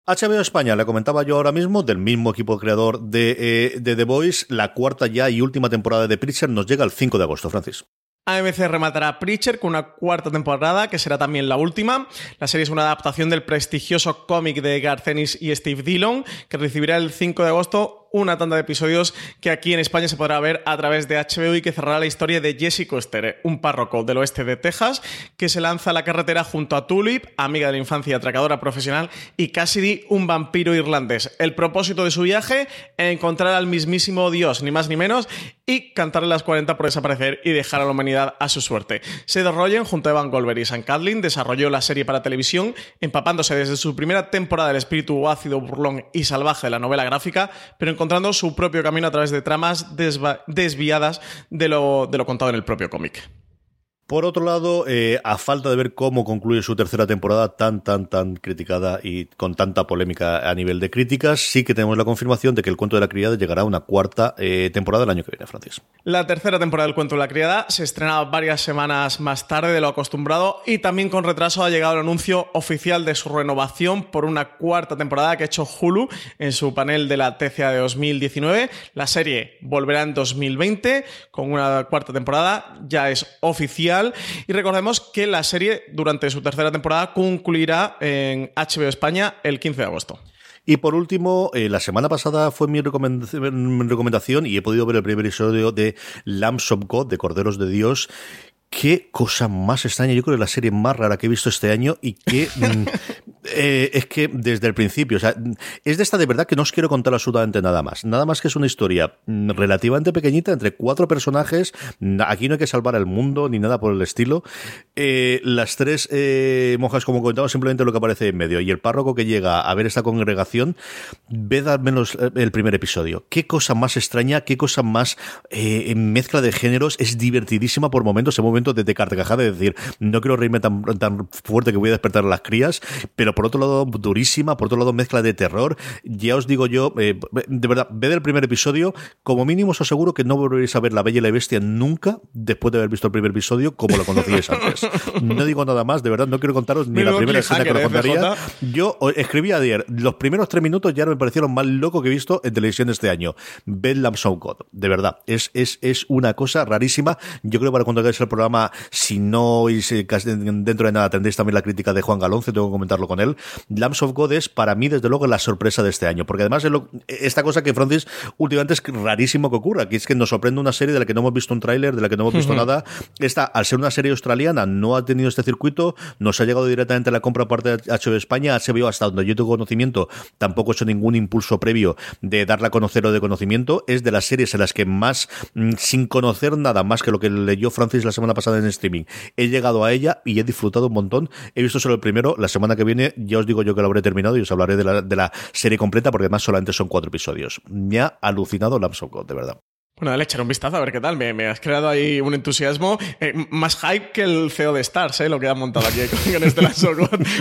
HBO España, le comentaba yo ahora mismo, del mismo equipo creador de, eh, de The Voice, la cuarta ya y última temporada de Preacher nos llega el 5 de agosto, Francis. AMC rematará Preacher con una cuarta temporada, que será también la última. La serie es una adaptación del prestigioso cómic de Garcenis y Steve Dillon, que recibirá el 5 de agosto una tanda de episodios que aquí en España se podrá ver a través de HBO y que cerrará la historia de Jesse Coster, un párroco del oeste de Texas que se lanza a la carretera junto a Tulip, amiga de la infancia y atracadora profesional, y Cassidy, un vampiro irlandés. El propósito de su viaje, encontrar al mismísimo Dios, ni más ni menos, y cantarle las 40 por desaparecer y dejar a la humanidad a su suerte. Seth Rogen, junto a Evan Goldberg y Sam Catlin, desarrolló la serie para televisión, empapándose desde su primera temporada del espíritu ácido, burlón y salvaje de la novela gráfica, pero en encontrando su propio camino a través de tramas desviadas de lo, de lo contado en el propio cómic. Por otro lado, eh, a falta de ver cómo concluye su tercera temporada tan, tan, tan criticada y con tanta polémica a nivel de críticas, sí que tenemos la confirmación de que el cuento de la criada llegará a una cuarta eh, temporada el año que viene, Francis. La tercera temporada del cuento de la criada se estrena varias semanas más tarde de lo acostumbrado y también con retraso ha llegado el anuncio oficial de su renovación por una cuarta temporada que ha hecho Hulu en su panel de la TCA de 2019. La serie volverá en 2020 con una cuarta temporada, ya es oficial y recordemos que la serie, durante su tercera temporada, concluirá en HBO España el 15 de agosto. Y por último, eh, la semana pasada fue mi recomendación y he podido ver el primer episodio de Lambs of God, de Corderos de Dios. Qué cosa más extraña, yo creo que es la serie más rara que he visto este año y que [LAUGHS] Eh, es que desde el principio, o sea, es de esta de verdad que no os quiero contar absolutamente nada más. Nada más que es una historia mm, relativamente pequeñita entre cuatro personajes. Aquí no hay que salvar el mundo ni nada por el estilo. Eh, las tres eh, monjas, como comentaba, simplemente lo que aparece en medio. Y el párroco que llega a ver esta congregación, ved al menos el primer episodio. Qué cosa más extraña, qué cosa más mezcla de géneros. Es divertidísima por momentos, en momentos de, de carcajada, de decir, no quiero reírme tan, tan fuerte que voy a despertar a las crías, pero por otro lado durísima, por otro lado mezcla de terror. Ya os digo yo, eh, de verdad, ved el primer episodio, como mínimo os aseguro que no volveréis a ver La Bella y la Bestia nunca después de haber visto el primer episodio como lo conocíais [LAUGHS] antes. No digo nada más, de verdad, no quiero contaros ni la primera escena que lo contaría. Yo escribí ayer, los primeros tres minutos ya me parecieron más loco que he visto en televisión este año. Ved Lamps of God, de verdad, es, es, es una cosa rarísima. Yo creo que para cuando hagáis el programa, si no dentro de nada tendréis también la crítica de Juan Galonce, tengo que comentarlo con él. Lambs of God es para mí, desde luego, la sorpresa de este año, porque además esta cosa que Francis últimamente es rarísimo que ocurra, que es que nos sorprende una serie de la que no hemos visto un tráiler, de la que no hemos visto nada. Esta, al ser una serie australiana, no ha tenido este circuito, nos ha llegado directamente a la compra parte de HBO España, HBO hasta donde yo tengo conocimiento, tampoco he hecho ningún impulso previo de darla a conocer o de conocimiento, es de las series en las que más, mm, sin conocer nada más que lo que leyó Francis la semana pasada en streaming, he llegado a ella y he disfrutado un montón. He visto solo el primero, la semana que viene ya os digo yo que lo habré terminado y os hablaré de la, de la serie completa porque además solamente son cuatro episodios. Me ha alucinado Lamps of God, de verdad. Bueno, dale, echar un vistazo a ver qué tal. Me, has creado ahí un entusiasmo eh, más hype que el CEO de Stars, ¿eh? lo que han montado aquí [LAUGHS] con, este Last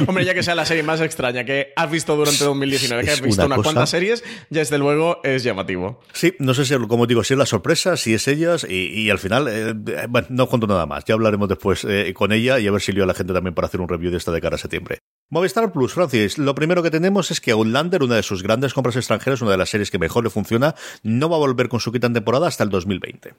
Hombre, ya que sea la serie más extraña que has visto durante 2019, que has visto unas cuantas series, ya desde luego es llamativo. Sí, no sé si, como digo, si es la sorpresa, si es ellas, y, al final, eh, bueno, no cuento nada más. Ya hablaremos después eh, con ella y a ver si lío a la gente también para hacer un review de esta de cara a septiembre. Movistar Plus, Francis, lo primero que tenemos es que Outlander, una de sus grandes compras extranjeras, una de las series que mejor le funciona, no va a volver con su quita en temporada hasta el 2020.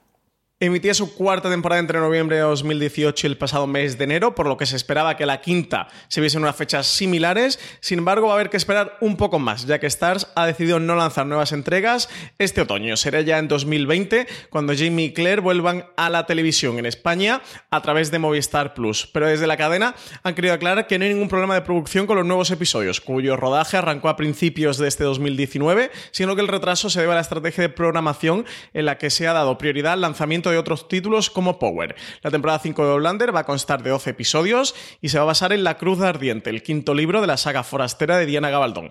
Emitía su cuarta temporada entre noviembre de 2018 y el pasado mes de enero, por lo que se esperaba que la quinta se viese en unas fechas similares. Sin embargo, va a haber que esperar un poco más, ya que Stars ha decidido no lanzar nuevas entregas este otoño. Será ya en 2020 cuando Jamie y Claire vuelvan a la televisión en España a través de Movistar Plus. Pero desde la cadena han querido aclarar que no hay ningún problema de producción con los nuevos episodios, cuyo rodaje arrancó a principios de este 2019, sino que el retraso se debe a la estrategia de programación en la que se ha dado prioridad al lanzamiento de otros títulos como Power. La temporada 5 de Outlander va a constar de 12 episodios y se va a basar en La Cruz Ardiente, el quinto libro de la saga forastera de Diana Gabaldón.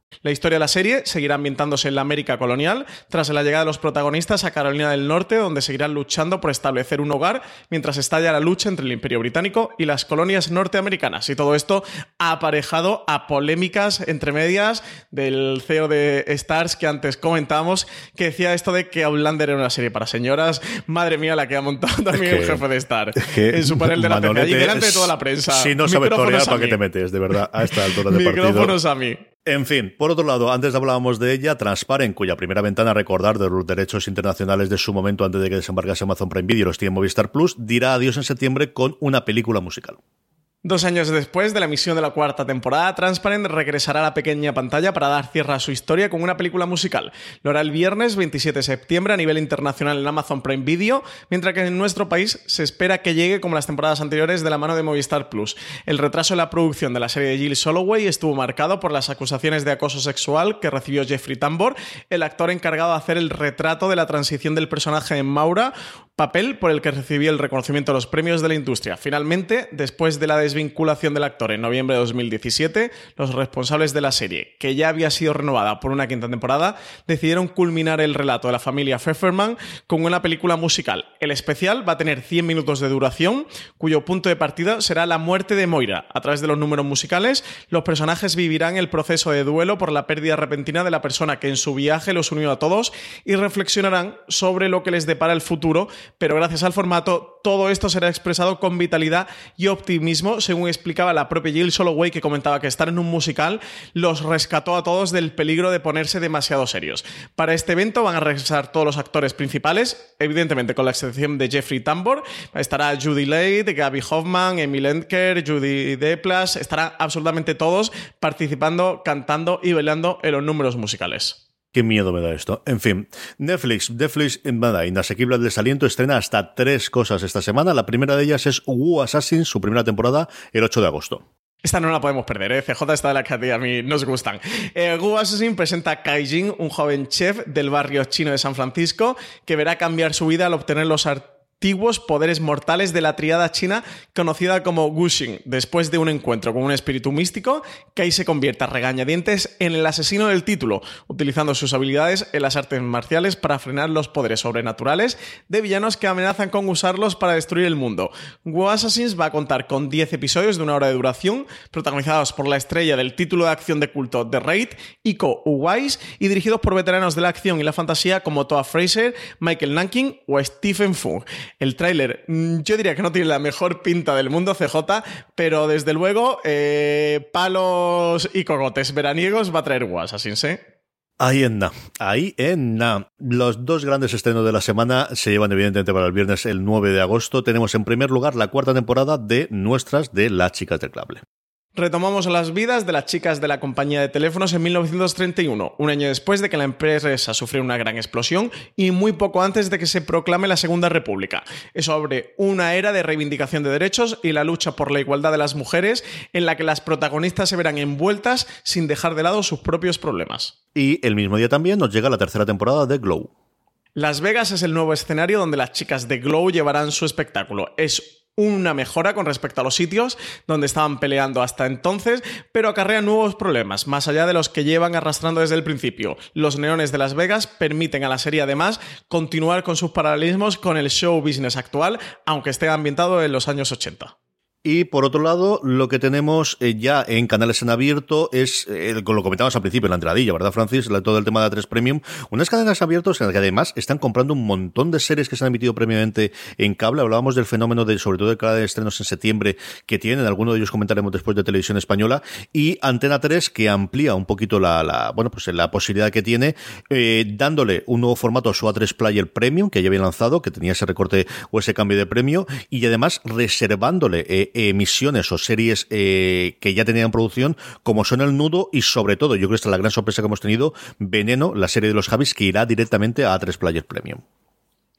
La historia de la serie seguirá ambientándose en la América colonial, tras la llegada de los protagonistas a Carolina del Norte, donde seguirán luchando por establecer un hogar mientras estalla la lucha entre el Imperio Británico y las colonias norteamericanas. Y todo esto ha aparejado a polémicas entre medias del CEO de Stars que antes comentábamos, que decía esto de que Outlander era una serie para señoras. Madre mía, la que ha montado también el jefe de Star en su panel de la tele, y delante de toda la prensa. Si no sabes torear, ¿para qué te metes? De verdad, a esta altura de [LAUGHS] Micrófonos a mí. En fin, por otro lado, antes hablábamos de ella, Transparent, cuya primera ventana, recordar, de los derechos internacionales de su momento antes de que desembarcase Amazon Prime Video, los tiene Movistar Plus, dirá adiós en septiembre con una película musical. Dos años después de la emisión de la cuarta temporada, Transparent regresará a la pequeña pantalla para dar cierre a su historia con una película musical. Lo hará el viernes 27 de septiembre a nivel internacional en Amazon Prime Video, mientras que en nuestro país se espera que llegue como las temporadas anteriores de la mano de Movistar Plus. El retraso en la producción de la serie de Jill Soloway estuvo marcado por las acusaciones de acoso sexual que recibió Jeffrey Tambor, el actor encargado de hacer el retrato de la transición del personaje en Maura, papel por el que recibió el reconocimiento de los premios de la industria. Finalmente, después de la desvinculación del actor en noviembre de 2017, los responsables de la serie, que ya había sido renovada por una quinta temporada, decidieron culminar el relato de la familia Pfefferman con una película musical. El especial va a tener 100 minutos de duración, cuyo punto de partida será la muerte de Moira. A través de los números musicales, los personajes vivirán el proceso de duelo por la pérdida repentina de la persona que en su viaje los unió a todos y reflexionarán sobre lo que les depara el futuro, pero gracias al formato, todo esto será expresado con vitalidad y optimismo, según explicaba la propia Jill Soloway, que comentaba que estar en un musical los rescató a todos del peligro de ponerse demasiado serios. Para este evento van a regresar todos los actores principales, evidentemente con la excepción de Jeffrey Tambor, estará Judy Lade, Gabby Hoffman, Emil Entker, Judy Deplas, estarán absolutamente todos participando, cantando y bailando en los números musicales. Qué miedo me da esto. En fin, Netflix, Netflix, nada, inasequible al desaliento, estrena hasta tres cosas esta semana. La primera de ellas es Wu Assassin, su primera temporada, el 8 de agosto. Esta no la podemos perder, ¿eh? CJ está de la que a mí nos gustan. Eh, Wu Assassin presenta a Kai Jin, un joven chef del barrio chino de San Francisco, que verá cambiar su vida al obtener los artículos antiguos poderes mortales de la triada china conocida como Wuxing. Después de un encuentro con un espíritu místico, Kai se convierte a regañadientes en el asesino del título, utilizando sus habilidades en las artes marciales para frenar los poderes sobrenaturales de villanos que amenazan con usarlos para destruir el mundo. Wu Assassins va a contar con 10 episodios de una hora de duración, protagonizados por la estrella del título de acción de culto The Raid, Iko Uwais, y dirigidos por veteranos de la acción y la fantasía como Toa Fraser, Michael Nanking o Stephen Fung. El tráiler, mm, yo diría que no tiene la mejor pinta del mundo CJ, pero desde luego eh, palos y cogotes veraniegos va a traer Assassins, ¿eh? Ahí en na, ahí en na. Los dos grandes estrenos de la semana se llevan evidentemente para el viernes el 9 de agosto. Tenemos en primer lugar la cuarta temporada de Nuestras de Las Chicas del Cable. Retomamos las vidas de las chicas de la compañía de teléfonos en 1931, un año después de que la empresa sufriera una gran explosión y muy poco antes de que se proclame la Segunda República. Es sobre una era de reivindicación de derechos y la lucha por la igualdad de las mujeres en la que las protagonistas se verán envueltas sin dejar de lado sus propios problemas. Y el mismo día también nos llega la tercera temporada de Glow. Las Vegas es el nuevo escenario donde las chicas de Glow llevarán su espectáculo. Es una mejora con respecto a los sitios donde estaban peleando hasta entonces, pero acarrea nuevos problemas, más allá de los que llevan arrastrando desde el principio. Los neones de Las Vegas permiten a la serie además continuar con sus paralelismos con el show business actual, aunque esté ambientado en los años 80. Y por otro lado, lo que tenemos eh, ya en canales en abierto es, eh, lo comentábamos al principio en la entradilla, ¿verdad, Francis? todo el tema de A3 Premium. Unas cadenas abiertas en las que además están comprando un montón de series que se han emitido previamente en cable. Hablábamos del fenómeno de, sobre todo, de cada de estrenos en septiembre que tienen. Algunos de ellos comentaremos después de Televisión Española. Y Antena 3 que amplía un poquito la, bueno, pues la posibilidad que tiene, eh, dándole un nuevo formato a su A3 Player Premium, que ya había lanzado, que tenía ese recorte o ese cambio de premio, y además reservándole emisiones o series eh, que ya tenían producción, como son El Nudo y sobre todo, yo creo que esta es la gran sorpresa que hemos tenido, Veneno, la serie de los Javis, que irá directamente a A3 Player Premium.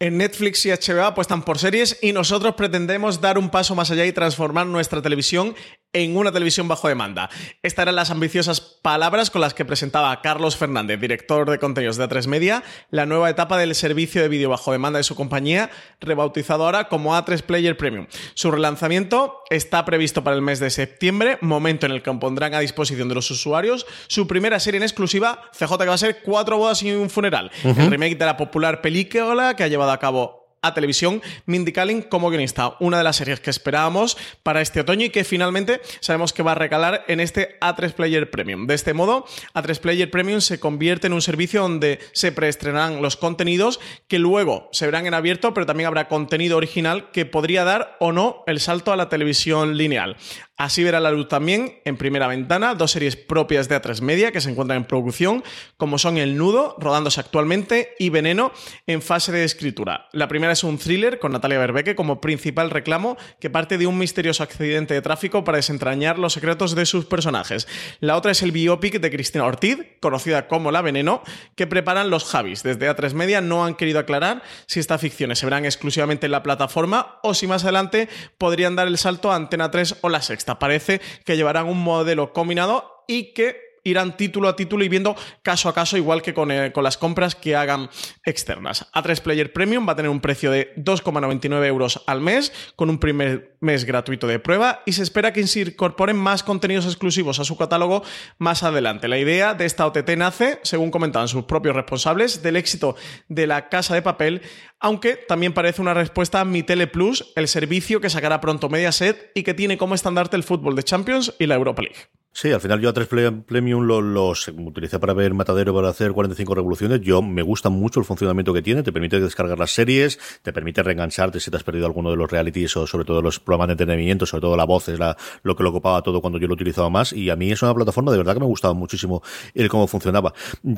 En Netflix y HBO apuestan por series y nosotros pretendemos dar un paso más allá y transformar nuestra televisión en una televisión bajo demanda. Estas eran las ambiciosas palabras con las que presentaba Carlos Fernández, director de contenidos de A3 Media, la nueva etapa del servicio de vídeo bajo demanda de su compañía, rebautizado ahora como A3 Player Premium. Su relanzamiento está previsto para el mes de septiembre, momento en el que pondrán a disposición de los usuarios su primera serie en exclusiva, CJ que va a ser Cuatro bodas y un funeral, el remake de la popular película que ha llevado a cabo a televisión Mindy Kaling como guionista, una de las series que esperábamos para este otoño y que finalmente sabemos que va a recalar en este A3 Player Premium. De este modo, A3 Player Premium se convierte en un servicio donde se preestrenarán los contenidos que luego se verán en abierto, pero también habrá contenido original que podría dar o no el salto a la televisión lineal. Así verá la luz también en primera ventana dos series propias de A3 Media que se encuentran en producción, como son El Nudo, rodándose actualmente, y Veneno, en fase de escritura. La primera es un thriller con Natalia Berbeque como principal reclamo que parte de un misterioso accidente de tráfico para desentrañar los secretos de sus personajes. La otra es el biopic de Cristina Ortiz, conocida como La Veneno, que preparan los Javis. Desde A3 Media no han querido aclarar si estas ficciones se verán exclusivamente en la plataforma o si más adelante podrían dar el salto a Antena 3 o La Sexta. Parece que llevarán un modelo combinado y que irán título a título y viendo caso a caso, igual que con, eh, con las compras que hagan externas. A3 Player Premium va a tener un precio de 2,99 euros al mes, con un primer mes gratuito de prueba, y se espera que se incorporen más contenidos exclusivos a su catálogo más adelante. La idea de esta OTT nace, según comentaban sus propios responsables, del éxito de la Casa de Papel, aunque también parece una respuesta a Mi Tele Plus, el servicio que sacará pronto Mediaset y que tiene como estandarte el fútbol de Champions y la Europa League. Sí, al final yo a 3 Premium los, utilicé para ver Matadero para hacer 45 revoluciones. Yo me gusta mucho el funcionamiento que tiene. Te permite descargar las series, te permite reengancharte si te has perdido alguno de los realities o sobre todo los programas de entretenimiento, sobre todo la voz es la, lo que lo ocupaba todo cuando yo lo utilizaba más. Y a mí es una plataforma de verdad que me gustaba muchísimo el cómo funcionaba.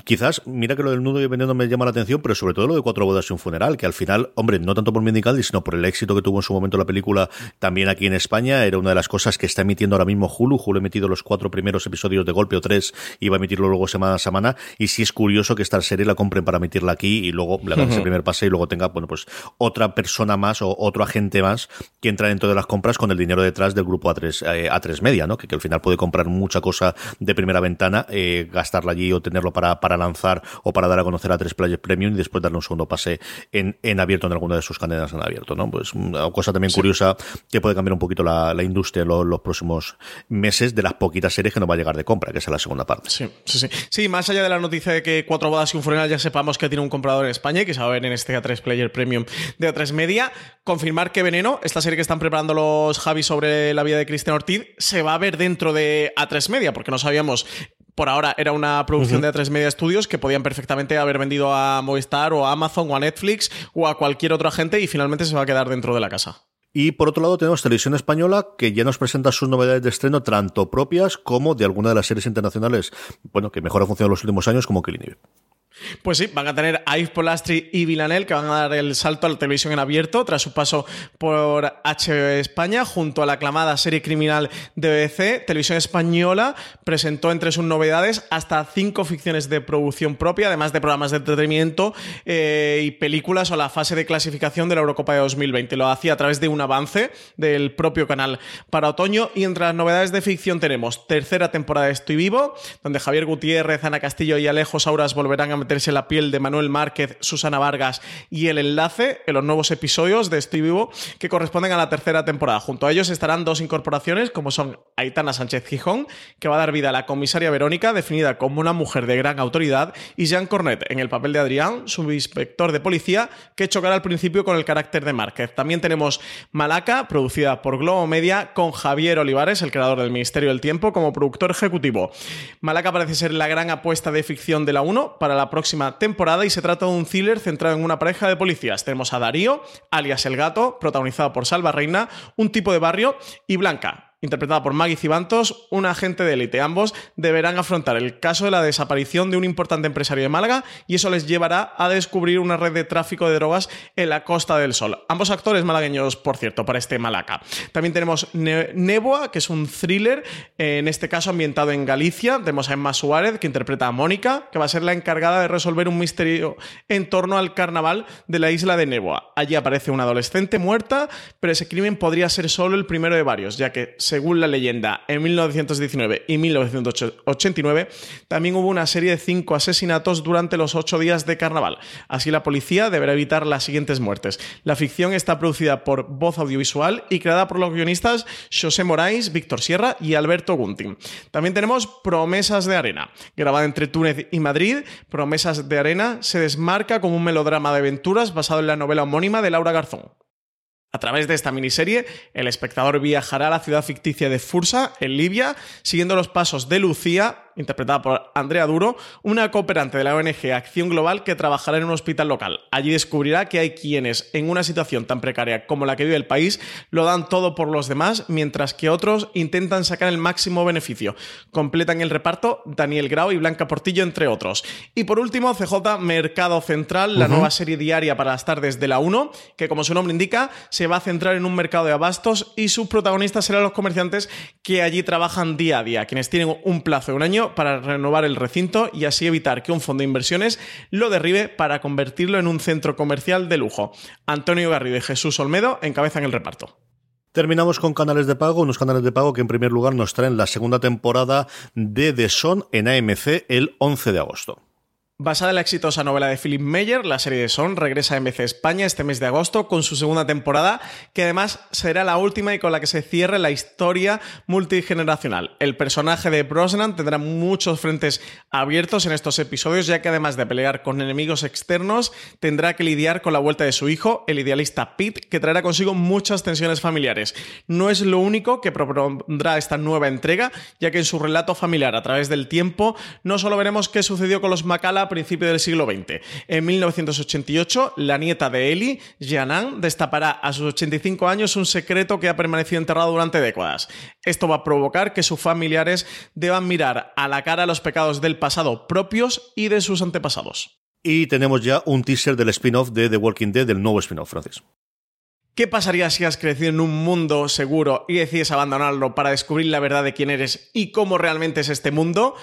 Quizás, mira que lo del nudo y veneno me llama la atención, pero sobre todo lo de cuatro bodas y un funeral, que al final, hombre, no tanto por Mindy sino por el éxito que tuvo en su momento la película también aquí en España, era una de las cosas que está emitiendo ahora mismo Hulu. Hulu ha emitido los cuatro primeros episodios de golpe o tres y va a emitirlo luego semana a semana. Y sí es curioso que esta serie la compren para emitirla aquí y luego le hagan ese primer pase y luego tenga, bueno, pues otra persona más o otro agente más que entra dentro de las compras con el dinero detrás del grupo A3, eh, A3 Media, ¿no? Que, que, al final puede comprar mucha cosa de primera ventana, eh, gastarla allí o tenerlo para, para lanzar o para dar a conocer a tres Players Premium y después darle un segundo pase en, en abierto en alguna de sus cadenas en abierto, ¿no? Pues una cosa también curiosa que puede cambiar un poquito la, la industria en los, los próximos meses de las poquitas series que nos va a llegar de compra, que es la segunda parte. Sí, sí, sí. Sí, más allá de la noticia de que Cuatro Bodas y un Funeral ya sepamos que tiene un comprador en España y que se va a ver en este A3 Player Premium de A3 Media, confirmar que Veneno, esta serie que están preparando los Javi sobre la vida de Cristian Ortiz, se va a ver dentro de A3 Media, porque no sabíamos por ahora era una producción de A3 Media Studios que podían perfectamente haber vendido a Movistar o a Amazon o a Netflix o a cualquier otro agente y finalmente se va a quedar dentro de la casa. Y por otro lado tenemos Televisión Española, que ya nos presenta sus novedades de estreno, tanto propias como de alguna de las series internacionales, bueno, que mejor ha funcionado en los últimos años, como Killing pues sí, van a tener a Yves Polastri y Villanel que van a dar el salto a la televisión en abierto tras su paso por HBO España junto a la aclamada serie criminal de BBC. Televisión Española presentó entre sus novedades hasta cinco ficciones de producción propia, además de programas de entretenimiento eh, y películas o la fase de clasificación de la Eurocopa de 2020. Lo hacía a través de un avance del propio canal para otoño y entre las novedades de ficción tenemos tercera temporada de Estoy Vivo, donde Javier Gutiérrez, Ana Castillo y Alejo Sauras volverán a meterse la piel de Manuel Márquez, Susana Vargas y el enlace en los nuevos episodios de Estoy Vivo que corresponden a la tercera temporada. Junto a ellos estarán dos incorporaciones como son Aitana Sánchez Gijón, que va a dar vida a la comisaria Verónica, definida como una mujer de gran autoridad, y Jean Cornet en el papel de Adrián, subinspector de policía, que chocará al principio con el carácter de Márquez. También tenemos Malaca, producida por Globo Media, con Javier Olivares, el creador del Ministerio del Tiempo, como productor ejecutivo. Malaca parece ser la gran apuesta de ficción de la 1 para la próxima temporada y se trata de un thriller centrado en una pareja de policías. Tenemos a Darío, alias El Gato, protagonizado por Salva Reina, un tipo de barrio, y Blanca, interpretada por Maggie Cibantos, un agente de élite. Ambos deberán afrontar el caso de la desaparición de un importante empresario de Málaga y eso les llevará a descubrir una red de tráfico de drogas en la Costa del Sol. Ambos actores malagueños, por cierto, para este Malaca. También tenemos Neboa, que es un thriller, en este caso ambientado en Galicia. Tenemos a Emma Suárez, que interpreta a Mónica, que va a ser la encargada de resolver un misterio en torno al carnaval de la isla de Neboa. Allí aparece una adolescente muerta, pero ese crimen podría ser solo el primero de varios, ya que se según la leyenda, en 1919 y 1989 también hubo una serie de cinco asesinatos durante los ocho días de carnaval. Así la policía deberá evitar las siguientes muertes. La ficción está producida por Voz Audiovisual y creada por los guionistas José Moraes, Víctor Sierra y Alberto Gunting. También tenemos Promesas de Arena. Grabada entre Túnez y Madrid, Promesas de Arena se desmarca como un melodrama de aventuras basado en la novela homónima de Laura Garzón. A través de esta miniserie, el espectador viajará a la ciudad ficticia de Fursa, en Libia, siguiendo los pasos de Lucía, interpretada por Andrea Duro, una cooperante de la ONG Acción Global que trabajará en un hospital local. Allí descubrirá que hay quienes, en una situación tan precaria como la que vive el país, lo dan todo por los demás, mientras que otros intentan sacar el máximo beneficio. Completan el reparto Daniel Grau y Blanca Portillo, entre otros. Y por último, CJ Mercado Central, la nueva serie diaria para las tardes de la 1, que como su nombre indica, se va a centrar en un mercado de abastos y sus protagonistas serán los comerciantes que allí trabajan día a día, quienes tienen un plazo de un año para renovar el recinto y así evitar que un fondo de inversiones lo derribe para convertirlo en un centro comercial de lujo. Antonio Garrido y Jesús Olmedo encabezan el reparto. Terminamos con canales de pago, unos canales de pago que en primer lugar nos traen la segunda temporada de The Son en AMC el 11 de agosto. Basada en la exitosa novela de Philip Meyer, la serie de Son regresa a MC España este mes de agosto con su segunda temporada, que además será la última y con la que se cierre la historia multigeneracional. El personaje de Brosnan tendrá muchos frentes abiertos en estos episodios, ya que además de pelear con enemigos externos, tendrá que lidiar con la vuelta de su hijo, el idealista Pete, que traerá consigo muchas tensiones familiares. No es lo único que propondrá esta nueva entrega, ya que en su relato familiar a través del tiempo no solo veremos qué sucedió con los Macala a principios del siglo XX. En 1988, la nieta de Eli, Jianan, destapará a sus 85 años un secreto que ha permanecido enterrado durante décadas. Esto va a provocar que sus familiares deban mirar a la cara los pecados del pasado propios y de sus antepasados. Y tenemos ya un teaser del spin-off de The Walking Dead, del nuevo spin-off, Francis. ¿Qué pasaría si has crecido en un mundo seguro y decides abandonarlo para descubrir la verdad de quién eres y cómo realmente es este mundo?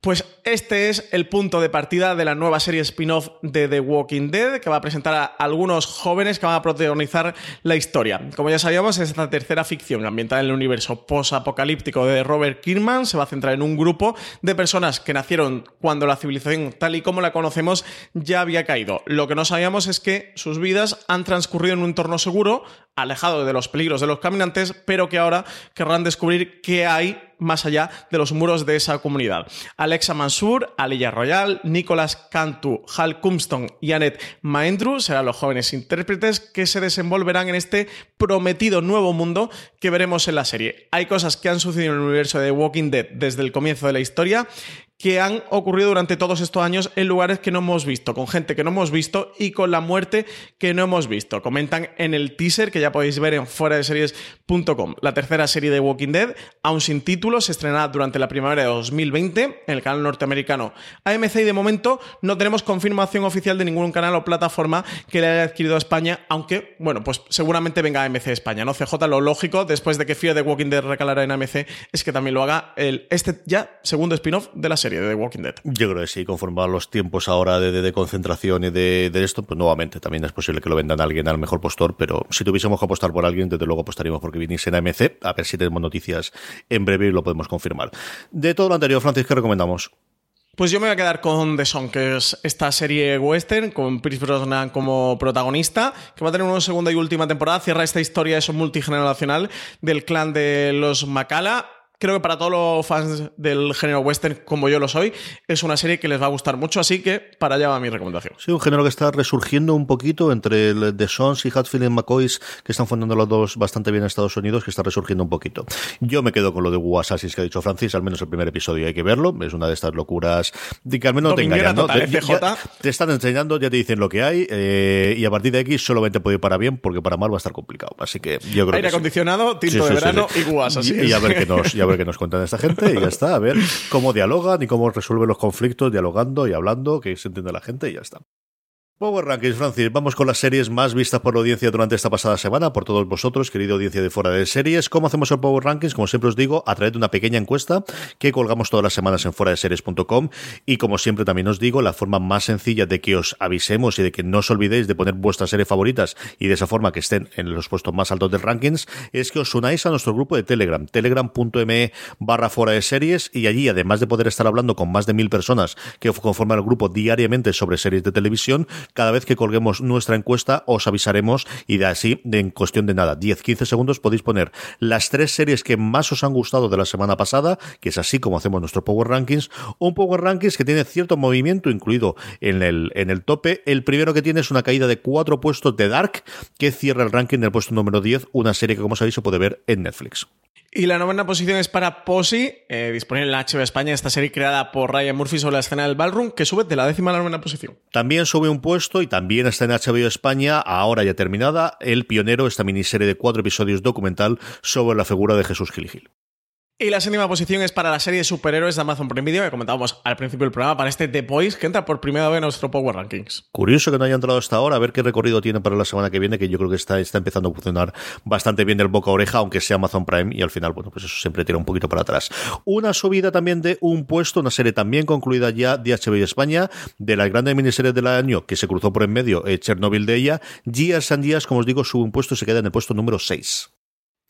Pues este es el punto de partida de la nueva serie spin-off de The Walking Dead, que va a presentar a algunos jóvenes que van a protagonizar la historia. Como ya sabíamos, esta tercera ficción ambientada en el universo post-apocalíptico de Robert Kirkman se va a centrar en un grupo de personas que nacieron cuando la civilización tal y como la conocemos ya había caído. Lo que no sabíamos es que sus vidas han transcurrido en un entorno seguro, alejado de los peligros de los caminantes, pero que ahora querrán descubrir qué hay más allá de los muros de esa comunidad. Alexa Mansur, Aliyah Royal, Nicolas Cantu, Hal Cumston y Annette Maendru serán los jóvenes intérpretes que se desenvolverán en este prometido nuevo mundo que veremos en la serie. Hay cosas que han sucedido en el universo de Walking Dead desde el comienzo de la historia que han ocurrido durante todos estos años en lugares que no hemos visto, con gente que no hemos visto y con la muerte que no hemos visto. Comentan en el teaser que ya podéis ver en fuera de series.com. La tercera serie de Walking Dead, aún sin título, se estrenará durante la primavera de 2020 en el canal norteamericano AMC y de momento no tenemos confirmación oficial de ningún canal o plataforma que le haya adquirido a España, aunque, bueno, pues seguramente venga AMC España, ¿no? CJ, lo lógico, después de que Fear de Walking Dead recalará en AMC, es que también lo haga el, este ya segundo spin-off de la serie de The Walking Dead. Yo creo que sí, conforme a los tiempos ahora de, de, concentración y de, de, esto, pues nuevamente también es posible que lo vendan a alguien al mejor postor, pero si tuviésemos que apostar por alguien, desde luego apostaríamos porque viniese en AMC, a ver si tenemos noticias en breve y lo podemos confirmar. De todo lo anterior, Francis, ¿qué recomendamos? Pues yo me voy a quedar con The Song, que es esta serie western con Pierce Brosnan como protagonista, que va a tener una segunda y última temporada. Cierra esta historia eso multigeneracional del clan de los Macala creo que para todos los fans del género western, como yo lo soy, es una serie que les va a gustar mucho, así que para allá va mi recomendación. Sí, un género que está resurgiendo un poquito entre el The Sons y Hatfield y McCoys, que están fundando los dos bastante bien en Estados Unidos, que está resurgiendo un poquito. Yo me quedo con lo de Wasasis que ha dicho Francis, al menos el primer episodio hay que verlo, es una de estas locuras de que al menos no te engañan, ¿no? Total, te, ya, te, están enseñando, ya te dicen lo que hay, eh, y a partir de aquí solamente puede ir para bien, porque para mal va a estar complicado. Así que yo creo Aire que acondicionado, tinto sí, de sí, verano sí. y Wasasis. Y, y, a ver qué nos, y a ver qué nos cuentan esta gente y ya está, a ver cómo dialogan y cómo resuelven los conflictos dialogando y hablando, que se entiende la gente y ya está. Power Rankings, Francis. Vamos con las series más vistas por la audiencia durante esta pasada semana, por todos vosotros, querida audiencia de fuera de series. ¿Cómo hacemos el Power Rankings? Como siempre os digo, a través de una pequeña encuesta que colgamos todas las semanas en fuera de series.com. Y como siempre también os digo, la forma más sencilla de que os avisemos y de que no os olvidéis de poner vuestras series favoritas y de esa forma que estén en los puestos más altos del rankings, es que os unáis a nuestro grupo de Telegram, telegram.me barra fuera de series, y allí, además de poder estar hablando con más de mil personas que conforman el grupo diariamente sobre series de televisión, cada vez que colguemos nuestra encuesta os avisaremos y de así, en cuestión de nada, 10-15 segundos podéis poner las tres series que más os han gustado de la semana pasada, que es así como hacemos nuestro Power Rankings, un Power Rankings que tiene cierto movimiento incluido en el, en el tope. El primero que tiene es una caída de cuatro puestos de Dark, que cierra el ranking del puesto número 10, una serie que como sabéis se puede ver en Netflix. Y la novena posición es para Posey, eh, disponible en la HBO España, esta serie creada por Ryan Murphy sobre la escena del ballroom, que sube de la décima a la novena posición. También sube un puesto y también está en HBO España, ahora ya terminada, El Pionero, esta miniserie de cuatro episodios documental sobre la figura de Jesús Gil Gil. Y la séptima posición es para la serie de superhéroes de Amazon Prime Video, que comentábamos al principio del programa, para este The Boys, que entra por primera vez en nuestro Power Rankings. Curioso que no haya entrado hasta ahora, a ver qué recorrido tiene para la semana que viene, que yo creo que está, está empezando a funcionar bastante bien del boca a oreja, aunque sea Amazon Prime, y al final, bueno, pues eso siempre tira un poquito para atrás. Una subida también de un puesto, una serie también concluida ya de HBO España, de las grandes miniseries del año, que se cruzó por en medio, eh, Chernobyl de ella, Years and Years, como os digo, sube un puesto y se queda en el puesto número 6.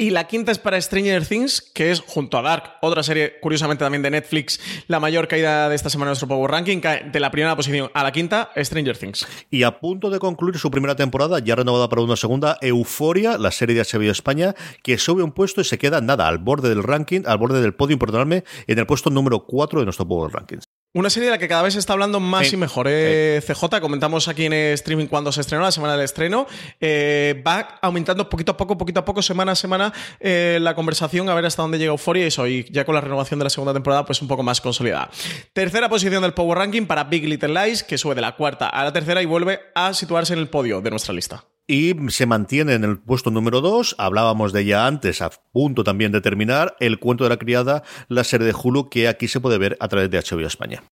Y la quinta es para Stranger Things, que es junto a Dark, otra serie curiosamente también de Netflix, la mayor caída de esta semana en nuestro Power Ranking, de la primera posición a la quinta, Stranger Things. Y a punto de concluir su primera temporada, ya renovada para una segunda, Euforia, la serie de HBO España, que sube un puesto y se queda nada al borde del ranking, al borde del podio, perdonadme, en el puesto número 4 de nuestro Power Rankings. Una serie de la que cada vez se está hablando más Sí. y mejor. ¿eh? CJ, comentamos aquí en streaming cuando se estrenó, la semana del estreno. Eh, va aumentando poquito a poco, poquito a poco, semana a semana, eh, la conversación, a ver hasta dónde llega Euphoria y eso, y ya con la renovación de la segunda temporada, pues un poco más consolidada. Tercera posición del Power Ranking para Big Little Lies, que sube de la cuarta a la tercera y vuelve a situarse en el podio de nuestra lista. Y se mantiene en el puesto número 2. Hablábamos de ella antes, a punto también de terminar. El cuento de la criada, la serie de Hulu, que aquí se puede ver a través de HBO España.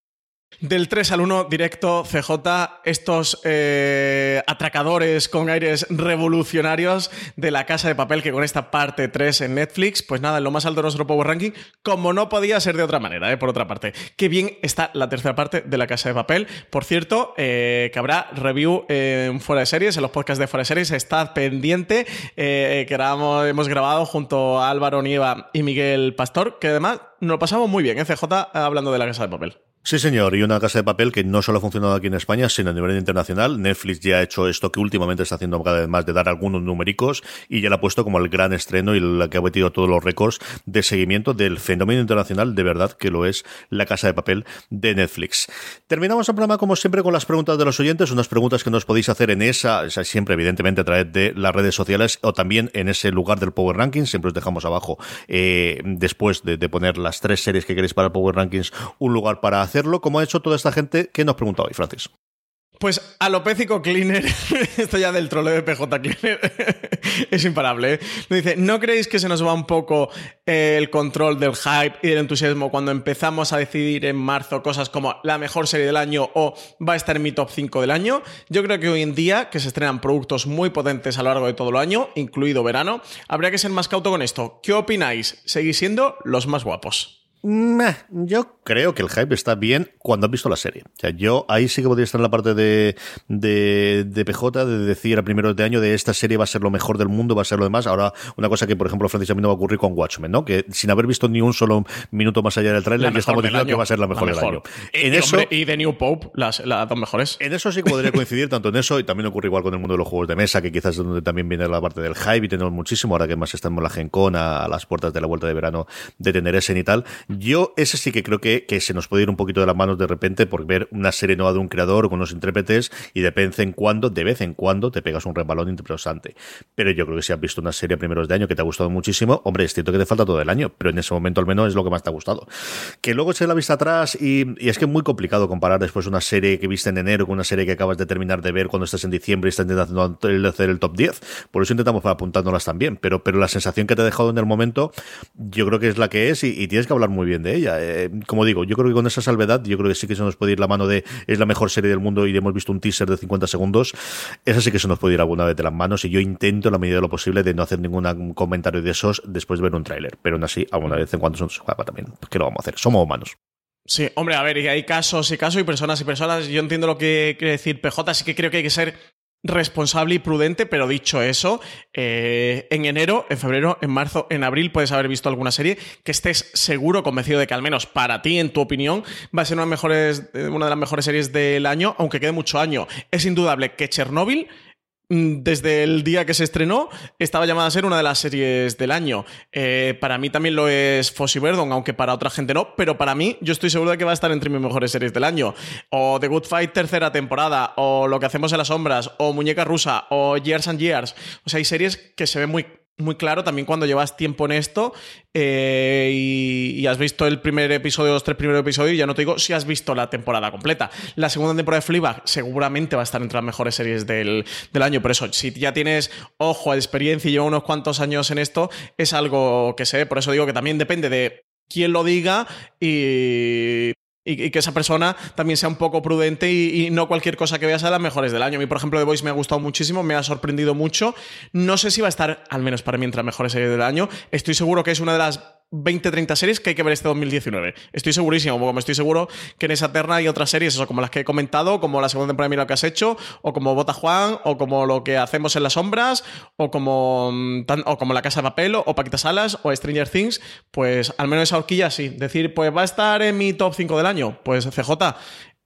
Del 3 al 1, directo CJ, estos eh, atracadores con aires revolucionarios de la casa de papel que con esta parte 3 en Netflix, pues nada, en lo más alto de nuestro Power Ranking, como no podía ser de otra manera, eh, por otra parte. Qué bien está la tercera parte de la casa de papel. Por cierto, eh, que habrá review en Fuera de Series, en los podcasts de Fuera de Series, está pendiente, eh, que grabamos- hemos grabado junto a Álvaro Nieva y Miguel Pastor, que además nos lo pasamos muy bien, ¿eh, CJ, hablando de la casa de papel. Sí, señor, y una casa de papel que no solo ha funcionado aquí en España, sino a nivel internacional. Netflix ya ha hecho esto que últimamente está haciendo cada vez más de dar algunos numéricos y ya la ha puesto como el gran estreno y la que ha metido todos los récords de seguimiento del fenómeno internacional, de verdad que lo es la casa de papel de Netflix. Terminamos el programa como siempre con las preguntas de los oyentes, unas preguntas que nos podéis hacer en esa, o sea, siempre evidentemente a través de las redes sociales o también en ese lugar del Power Rankings, siempre os dejamos abajo eh, después de, de poner las tres series que queréis para el Power Rankings un lugar para hacerlo, como ha hecho toda esta gente que nos pregunta hoy, Francis. Pues alopécico cleaner, [LAUGHS] esto ya del troleo de PJ cleaner, [LAUGHS] es imparable. ¿eh? Nos dice, ¿no creéis que se nos va un poco eh, el control del hype y del entusiasmo cuando empezamos a decidir en marzo cosas como la mejor serie del año o va a estar en mi top 5 del año? Yo creo que hoy en día, que se estrenan productos muy potentes a lo largo de todo el año, incluido verano, habría que ser más cauto con esto. ¿Qué opináis? ¿Seguís siendo los más guapos? Yo creo que el hype está bien cuando has visto la serie. O sea, yo ahí sí que podría estar en la parte de, de, de PJ, de decir a primeros de año de esta serie va a ser lo mejor del mundo, va a ser lo demás. Ahora, una cosa que, por ejemplo, Francis, a mí no va a ocurrir con Watchmen, ¿no? Que sin haber visto ni un solo minuto más allá del tráiler, ya estamos del diciendo que año. va a ser la mejor La del mejor. año. Y, En y, eso, hombre, y The New Pope, las, las dos mejores. en eso sí que podría coincidir, tanto en eso y también ocurre igual con el mundo de los juegos de mesa, que quizás es donde también viene la parte del hype y tenemos muchísimo, ahora que más estamos en la Gen Con, a, a las puertas de la vuelta de verano de tener ese y tal. Yo ese sí que creo que, que se nos puede ir un poquito de las manos de repente por ver una serie nueva de un creador con unos intérpretes y de vez en cuando, de vez en cuando, te pegas un resbalón interesante. Pero yo creo que si has visto una serie primeros de año que te ha gustado muchísimo, hombre, es cierto que te falta todo el año, pero en ese momento al menos es lo que más te ha gustado. Que luego se la vista atrás y, y es que es muy complicado comparar después una serie que viste en enero con una serie que acabas de terminar de ver cuando estás en diciembre y estás intentando hacer el top 10. Por eso intentamos apuntándolas también, pero, pero la sensación que te ha dejado en el momento, yo creo que es la que es y, y tienes que hablar muy bien de ella. Eh, como digo, yo creo que con esa salvedad, yo creo que sí que se nos puede ir la mano de es la mejor serie del mundo y hemos visto un teaser de 50 segundos. Esa sí que se nos puede ir alguna vez de las manos y yo intento, en la medida de lo posible, de no hacer ningún comentario de esos después de ver un tráiler. Pero aún así, alguna vez en cuando se nos escapa también. Pues, ¿Qué lo vamos a hacer? Somos humanos. Sí, hombre, a ver, y hay casos y casos y personas y personas. Yo entiendo lo que quiere decir PJ, sí que creo que hay que ser responsable y prudente, pero dicho eso, eh, en enero, en febrero, en marzo, en abril puedes haber visto alguna serie que estés seguro, convencido de que al menos para ti, en tu opinión, va a ser una, mejores, eh, una de las mejores series del año, aunque quede mucho año. Es indudable que Chernobyl mm, desde el día que se estrenó, estaba llamada a ser una de las series del año. Eh, para mí también lo es Fossy Verdon, aunque para otra gente no, pero para mí yo estoy seguro de que va a estar entre mis mejores series del año. O The Good Fight tercera temporada, o Lo que hacemos en las sombras, o Muñeca Rusa, o Years and Years. O sea, hay series que se ven muy muy claro también cuando llevas tiempo en esto eh, y, y, has visto el primer episodio, los tres primeros episodios, y ya no te digo si has visto la temporada completa. La segunda temporada de Fleabag seguramente va a estar entre las mejores series del, del año, por eso, si ya tienes ojo, experiencia y lleva unos cuantos años en esto, es algo que sé, por eso digo que también depende de quién lo diga y y, que esa persona también sea un poco prudente y, y, no cualquier cosa que veas sea las mejores del año. A mí, por ejemplo, The Voice me ha gustado muchísimo, me ha sorprendido mucho. No sé si va a estar, al menos para mí, entre las mejores series del año. Estoy seguro que es una de las 20, 30 series que hay que ver este 2019. Estoy segurísimo, como estoy seguro que en esa terna hay otras series, eso, como las que he comentado, como la segunda temporada de Mira que has hecho, o como Bota Juan, o como lo que hacemos en las sombras, o como, mm, o como La Casa de Papel, o Paquita Salas, o Stranger Things, pues al menos esa horquilla sí. Decir, pues va a estar en mi top 5 del año. Pues CJ,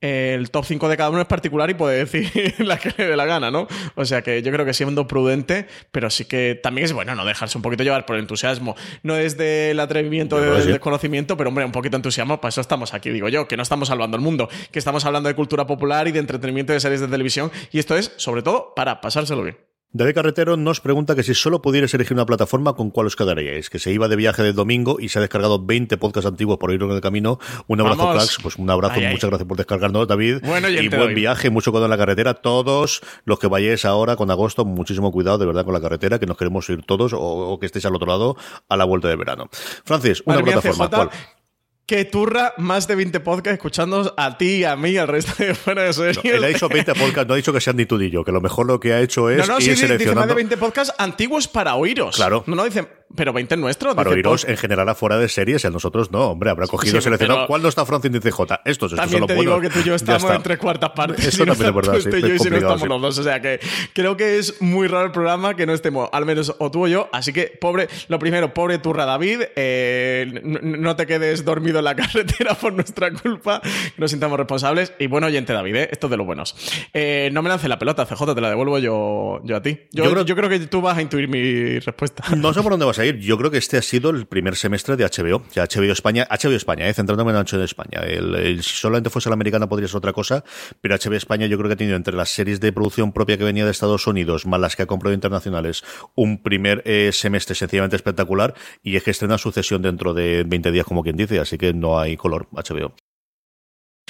el top 5 de cada uno es particular y puede decir [LAUGHS] la que le dé la gana, ¿no? O sea que yo creo que siendo prudente, pero sí que también es bueno no dejarse un poquito llevar por el entusiasmo. No es del atrevimiento, del desconocimiento, pero hombre, un poquito de entusiasmo, para eso estamos aquí, digo yo, que no estamos salvando el mundo, que estamos hablando de cultura popular y de entretenimiento de series de televisión, y esto es, sobre todo, para pasárselo bien. David Carretero nos pregunta que si solo pudierais elegir una plataforma, ¿con cuál os quedaríais? Que se iba de viaje de domingo y se ha descargado 20 podcasts antiguos por ir en el camino. Un abrazo, cracks. Pues un abrazo, muchas gracias por descargarnos, David. Bueno, y buen viaje, mucho cuidado en la carretera. Todos los que vayáis ahora con agosto, muchísimo cuidado de verdad con la carretera, que nos queremos ir todos o, que estéis al otro lado a la vuelta de verano. Francis, una plataforma. ¿Cuál? Que turra más de 20 podcasts escuchándonos a ti y a mí al resto de fuera de series. él ha dicho 20 podcasts, no ha dicho que sean ni tú ni yo, que lo mejor lo que ha hecho es no, no, ir sí, Dice más de 20 podcasts antiguos para oíros. Claro. No, no, dice pero 20 nuestros. Para oíros en general afuera de series y a nosotros no, hombre, habrá cogido seleccionado. ¿Cuál no está Francia en CJ? Estos, estos también son los te digo que tú y yo estamos en tres cuartas partes. Eso también es verdad. Sí, yo y si no estamos los dos. O sea que creo que es muy raro el programa que no estemos, al menos o tú o yo. Así que, pobre, lo primero, pobre turra David, eh, no te quedes dormido en la [LAUGHS] carretera por nuestra culpa. Nos sintamos responsables. Y bueno, oyente David, ¿eh? esto es de los buenos. Eh, no me lance la pelota, CJ, te la devuelvo yo, yo a ti. Yo, yo, creo, yo creo que tú vas a intuir mi respuesta. No sé por dónde vas Yo creo que este ha sido el primer semestre de HBO. HBO España, HBO España, eh, centrándome en HBO España. Si solamente fuese la americana podría ser otra cosa, pero HBO España yo creo que ha tenido entre las series de producción propia que venía de Estados Unidos, más las que ha comprado internacionales, un primer eh, semestre sencillamente espectacular y es que estrena sucesión dentro de 20 días, como quien dice, así que no hay color HBO.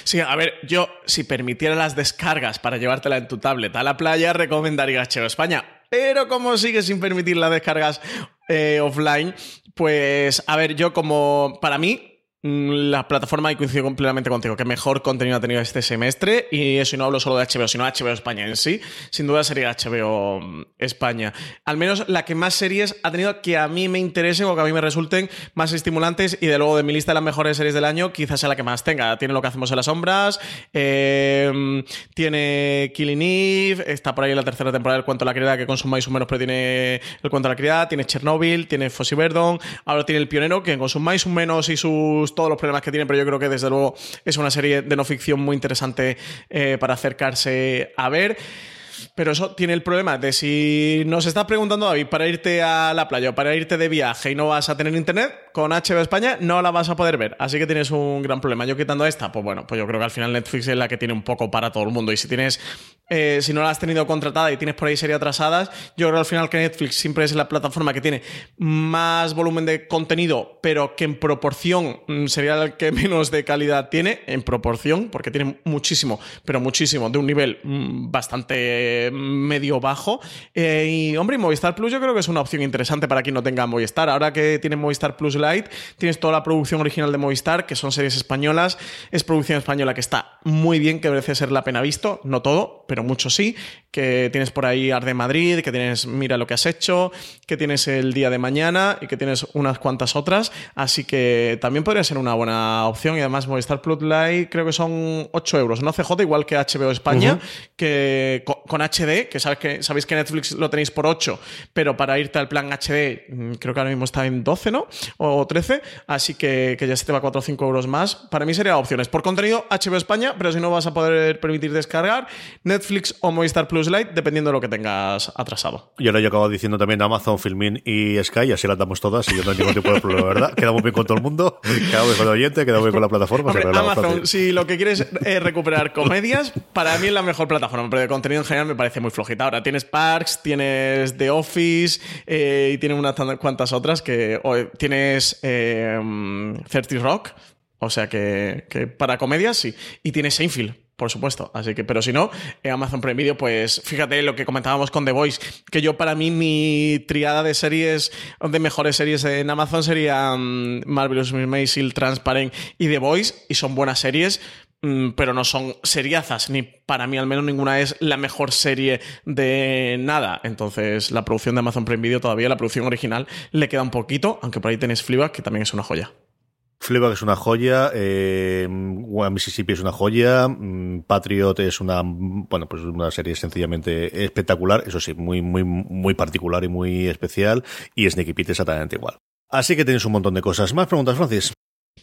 Sí, a ver, yo si permitiera las descargas para llevártela en tu tablet a la playa, recomendaría HBO España. Pero como sigue sin permitir las descargas eh, offline, pues a ver, yo como para mí la plataforma, y coincido completamente contigo, que mejor contenido ha tenido este semestre. Y eso no hablo solo de HBO, sino HBO España en sí. Sin duda sería HBO mm, España. Al menos la que más series ha tenido que a mí me interesen o que a mí me resulten más estimulantes. Y de luego de mi lista de las mejores series del año, quizás sea la que más tenga. Tiene lo que hacemos en las sombras, em, tiene Killing Eve, está por ahí en la tercera temporada del cuento de la criada que consumáis un menos, pero tiene el cuento de la criada, tiene Chernobyl, tiene Fossi Verdon, ahora tiene El Pionero, que consumáis un menos y sus todos los problemas que tiene, pero yo creo que desde luego es una serie de no ficción muy interesante eh, para acercarse a ver. Pero eso tiene el problema de si nos estás preguntando, David, para irte a la playa o para irte de viaje y no vas a tener internet, con HBO España no la vas a poder ver. Así que tienes un gran problema. Yo quitando esta, pues bueno, pues yo creo que al final Netflix es la que tiene un poco para todo el mundo. Y si tienes, eh, si no la has tenido contratada y tienes por ahí series atrasadas, yo creo al final que Netflix siempre es la plataforma que tiene más volumen de contenido, pero que en proporción mm, sería el que [LAUGHS] menos de calidad tiene, en proporción, porque tiene muchísimo, pero muchísimo, de un nivel mm, medio bajo. Eh, y hombre, Movistar Plus yo creo que es una opción interesante para quien no tenga Movistar. Ahora que tiene Movistar Plus Lite, tienes toda la producción original de Movistar, que son series españolas. Es producción española que está muy bien, que merece ser la pena visto. No todo, pero mucho sí. Que tienes por ahí Arde Madrid, que tienes Mira lo que has hecho, que tienes El Día de Mañana y que tienes unas cuantas otras. Así que también podría ser una buena opción. Y además, Movistar Plus Lite creo que son 8 euros. No CJ, igual que HBO España, que con, HD, que, sabes que sabéis que Netflix lo tenéis por 8, pero para irte al plan HD, mm, creo que ahora mismo está en 12, ¿no? O 13, así que, que ya se te va 4 o 5 euros más. Para mí serían opciones. Por contenido, HBO España, pero si no vas a poder permitir descargar, Netflix o Movistar Plus Lite, dependiendo de lo que tengas atrasado. Y ahora yo acabo diciendo también Amazon, Filmin y Sky, así las damos todas y yo no tengo tipo de problema, ¿verdad? Quedamos bien con todo el mundo, [LAUGHS] quedamos bien con el oyente, quedamos bien con la plataforma. Amazon, si lo que quieres es recuperar comedias, para mí es la mejor plataforma, pero de contenido en general me parece muy flojita. Ahora tienes Parks, tienes The Office eh, y tienes unas cuantas otras que tienes eh, 30 Rock, o sea que, para comedias sí. Y tienes Seinfeld, por supuesto. Así que, pero si no, eh, Amazon Prime Video, pues fíjate lo que comentábamos con The Voice, que yo para mí mi triada de series, de mejores series en Amazon sería um, Marvelous Miss Transparent y The Voice, y son buenas series mm, pero no son seriazas, ni para mí al menos ninguna es la mejor serie de nada. Entonces, la producción de Amazon Prime Video todavía, la producción original, le queda un poquito, aunque por ahí tenéis Fleabag, que también es una joya. Fleabag es una joya, eh, Mississippi es una joya, mm, Patriot es una, bueno, pues una serie sencillamente espectacular, eso sí, muy, muy, muy particular y muy especial, y Sneaky Pete exactamente igual. Así que tenéis un montón de cosas. ¿Más preguntas, Francis?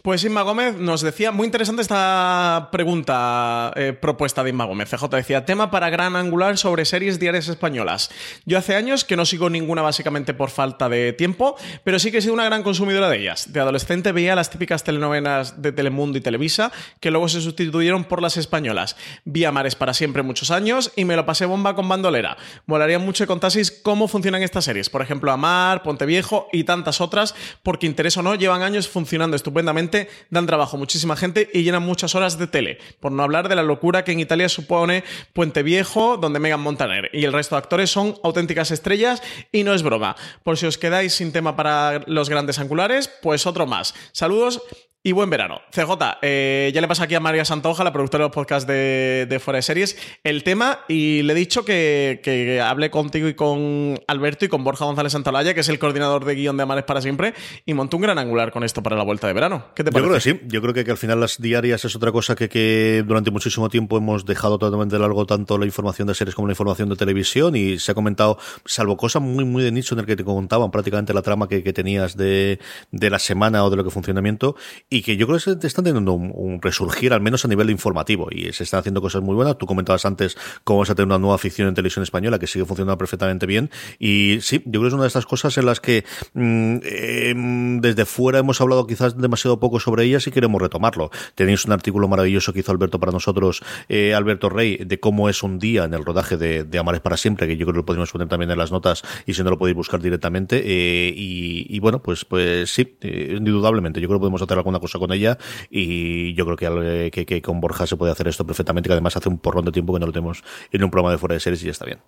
Pues Inma Gómez nos decía, muy interesante esta pregunta eh, propuesta de Inma Gómez. CJ decía, tema para gran angular sobre series diarias españolas. Yo hace años que no sigo ninguna básicamente por falta de tiempo, pero sí que he sido una gran consumidora de ellas. De adolescente veía las típicas telenovelas de Telemundo y Televisa, que luego se sustituyeron por las españolas. Vi a Mares para siempre muchos años y me lo pasé bomba con Bandolera. Molaría mucho que contaseis cómo funcionan estas series. Por ejemplo, Amar, Ponte Viejo y tantas otras, porque interés o no, llevan años funcionando estupendamente dan trabajo a muchísima gente y llenan muchas horas de tele. Por no hablar de la locura que en Italia supone Puente Viejo, donde Megan Montaner y el resto de actores son auténticas estrellas y no es broma. Por si os quedáis sin tema para los grandes angulares, pues otro más. Saludos y buen verano. CJ, eh, ya le pasa aquí a María Santoja, la productora de los podcasts de, de Fuera de Series, el tema y le he dicho que, que hable contigo y con Alberto y con Borja González Santalaya, que es el coordinador de guion de Amares para siempre, y montó un gran angular con esto para la vuelta de verano. ¿Qué te parece? Yo creo que sí. Yo creo que, que al final las diarias es otra cosa que, que durante muchísimo tiempo hemos dejado totalmente largo tanto la información de series como la información de televisión y se ha comentado, salvo cosas muy, muy de nicho en el que te contaban prácticamente la trama que, que tenías de, de la semana o de lo que funcionamiento y que yo creo que se están teniendo un, resurgir, al menos a nivel informativo, y se están haciendo cosas muy buenas. Tú comentabas antes cómo vas a tener una nueva ficción en televisión española que sigue funcionando perfectamente bien, y sí, yo creo que es una de estas cosas en las que mm, em, desde fuera hemos hablado quizás demasiado poco sobre ellas y queremos retomarlo. Tenéis un artículo maravilloso que hizo Alberto para nosotros, eh, Alberto Rey, de cómo es un día en el rodaje de, de Amares para siempre, que yo creo que lo podemos poner también en las notas y si no lo podéis buscar directamente. Eh, y, y, bueno, pues, pues sí, eh, indudablemente, yo creo que podemos hacer alguna cosa con ella y yo creo que, que, que, con Borja se puede hacer esto perfectamente, que además hace un porrón de tiempo que no lo tenemos en un programa de fuera de series y ya está bien.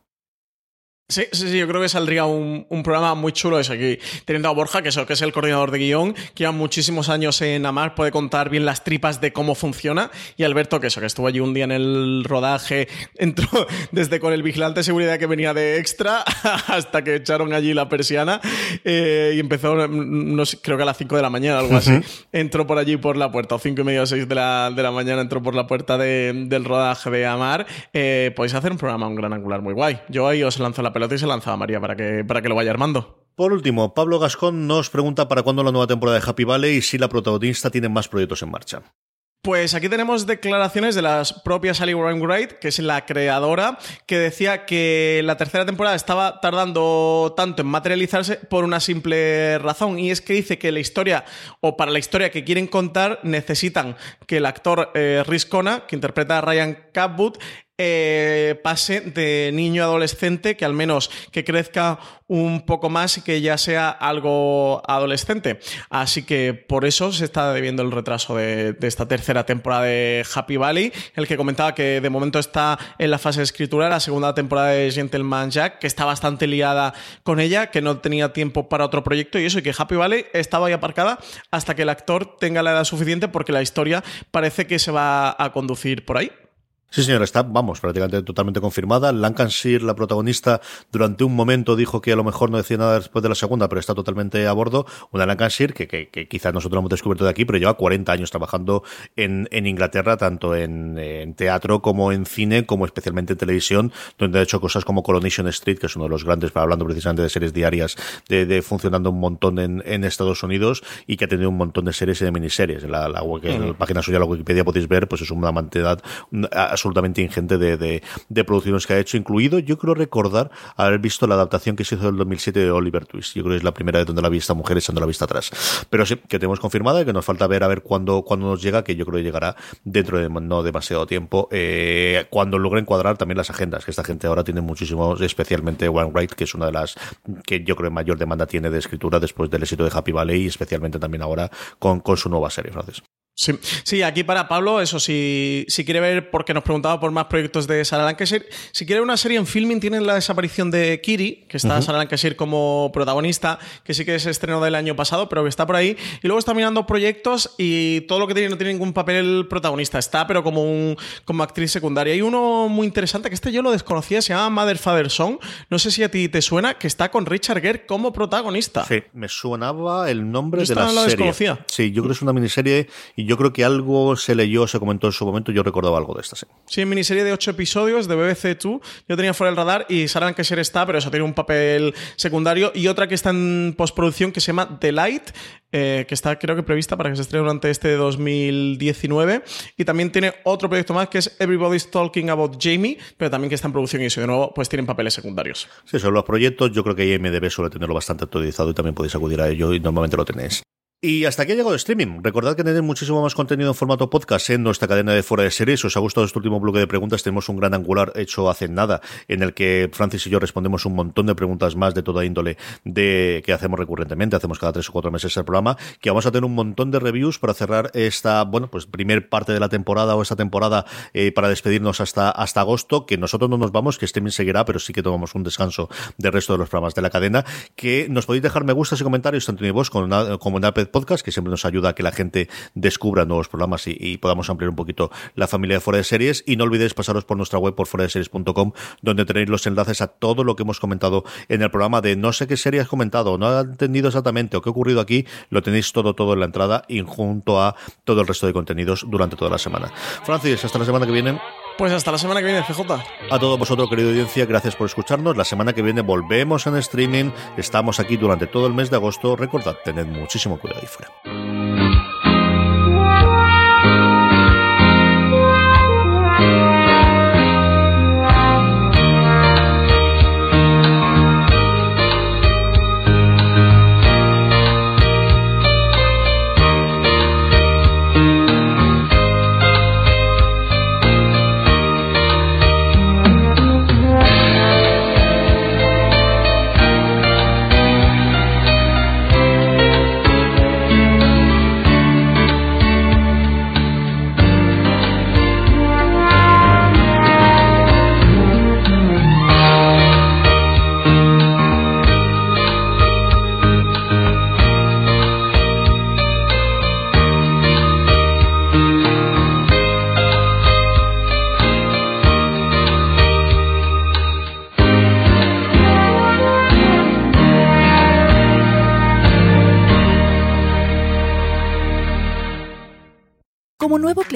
Sí, sí, sí, yo creo que saldría un, un, programa muy chulo eso aquí. Teniendo a Borja, que, eso, que es el coordinador de guion, que lleva muchísimos años en Amar, puede contar bien las tripas de cómo funciona. Y Alberto, que eso, que estuvo allí un día en el rodaje, [LAUGHS] entró desde con el vigilante de seguridad que venía de extra [LAUGHS] hasta que echaron allí la persiana eh, y empezó, no sé, creo que a las 5 de la mañana, algo así. Uh -huh. Entró por allí por la puerta, o 5 y media o 6 de la, de la mañana entró por la puerta de, del rodaje de Amar. Eh, podéis hacer un programa, un gran angular muy guay. Yo ahí os lanzo la pelota y se lanzaba María para que, para que lo vaya armando. Por último, Pablo Gascón nos pregunta para cuándo la nueva temporada de Happy Valley y si la protagonista tiene más proyectos en marcha. Pues aquí tenemos declaraciones de la propia Sally Wainwright, que es la creadora, que decía que la tercera temporada estaba tardando tanto en materializarse por una simple razón, y es que dice que la historia, o para la historia que quieren contar, necesitan que el actor eh, Rhys Cona, que interpreta a Ryan Capwood, eh, pase de niño adolescente, que al menos que crezca un poco más y que ya sea algo adolescente. Así que por eso se está debiendo el retraso de, de, esta tercera temporada de Happy Valley, el que comentaba que de momento está en la fase de escritura, la segunda temporada de Gentleman Jack, que está bastante liada con ella, que no tenía tiempo para otro proyecto y eso, y que Happy Valley estaba ahí aparcada hasta que el actor tenga la edad suficiente porque la historia parece que se va a conducir por ahí. Sí, señor, está, vamos, prácticamente totalmente confirmada. Lancashire, la protagonista, durante un momento dijo que a lo mejor no decía nada después de la segunda, pero está totalmente a bordo. Una Lancashire que, que, que quizás nosotros lo hemos descubierto de aquí, pero lleva 40 años trabajando en, en Inglaterra, tanto en, en, teatro como en cine, como especialmente en televisión, donde ha hecho cosas como Coronation Street, que es uno de los grandes, hablando precisamente de series diarias, de, de funcionando un montón en, en, Estados Unidos y que ha tenido un montón de series y de miniseries. En la, la, la, en la página suya, la Wikipedia, podéis ver, pues es una cantidad absolutamente ingente de, de, producciones que ha hecho, incluido, yo creo recordar haber visto la adaptación que se hizo en el 2007 de Oliver Twist. Yo creo que es la primera de donde la vi esta mujer echando la vista atrás. Pero sí, que tenemos confirmada y que nos falta ver a ver cuándo, cuándo nos llega, que yo creo que llegará dentro de no demasiado tiempo, eh, cuando logren cuadrar también las agendas, que esta gente ahora tiene muchísimos, especialmente One Wright, que es una de las que yo creo mayor demanda tiene de escritura después del éxito de Happy Valley y especialmente también ahora con, con su nueva serie, Francis. Sí. sí, aquí para Pablo, eso, si, si quiere ver, porque nos preguntaba por más proyectos de Sarah Lancashire, si quiere ver una serie en filming, tienen la desaparición de Kiri, que está Ujú. Sarah Lancashire como protagonista, que sí que se estrenó del año pasado, pero que está por ahí. Y luego está mirando proyectos y todo lo que tiene no tiene ningún papel protagonista, está, pero como, un, como actriz secundaria. Hay uno muy interesante, que este yo lo desconocía, se llama Mother Father Song, no sé si a ti te suena, que está con Richard Gere como protagonista. Sí, me sonaba el nombre Yo de la serie. desconocía. Sí, yo creo que es una miniserie y yo creo que algo se leyó, se comentó en su momento, yo recordaba algo de esta. Sí. Sí, miniserie de ocho episodios de BBC Two. Yo tenía fuera el radar y Sarah Lancashire está, pero eso tiene un papel secundario. Y otra que está en postproducción que se llama The Light, eh, que está creo que prevista para que se estrene durante este 2019. Y también tiene otro proyecto más que es Everybody's Talking About Jamie, pero también que está en producción y eso de nuevo pues tienen papeles secundarios. Sí, sobre los proyectos, yo creo que IMDB suele tenerlo bastante actualizado y también podéis acudir a ello y normalmente lo tenéis. Y hasta aquí ha llegado el streaming. Recordad que tenéis muchísimo más contenido en formato podcast en nuestra cadena de fuera de series. Os ha gustado este último bloque de preguntas, tenemos un gran angular hecho hace nada, en el que Francis y yo respondemos un montón de preguntas más de toda índole de que hacemos recurrentemente, hacemos cada tres o cuatro meses el programa, que vamos a tener un montón de reviews para cerrar esta, bueno, pues primer parte de la temporada o esta temporada eh, para despedirnos hasta, hasta agosto, que nosotros no nos vamos, que streaming seguirá, pero sí que tomamos un descanso del resto de los programas de la cadena, que nos podéis dejar me gustas y comentarios tanto en vos como en, como en Podcast, que siempre nos ayuda a que la gente descubra nuevos programas y, podamos ampliar un poquito la familia de fuera de series. Y no olvidéis pasaros por nuestra web por fuera de series.com, donde tenéis los enlaces a todo lo que hemos comentado en el programa de no sé qué serie has comentado, no ha entendido exactamente o qué ha ocurrido aquí, lo tenéis todo, todo en la entrada y junto a todo el resto de contenidos durante toda la semana. Francis, hasta la semana que viene. Pues hasta la semana que viene, CJ. A todos vosotros, querida audiencia, gracias por escucharnos. La semana que viene volvemos en streaming. Estamos aquí durante todo el mes de agosto. Recordad, tened muchísimo cuidado ahí fuera. Nuevo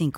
45.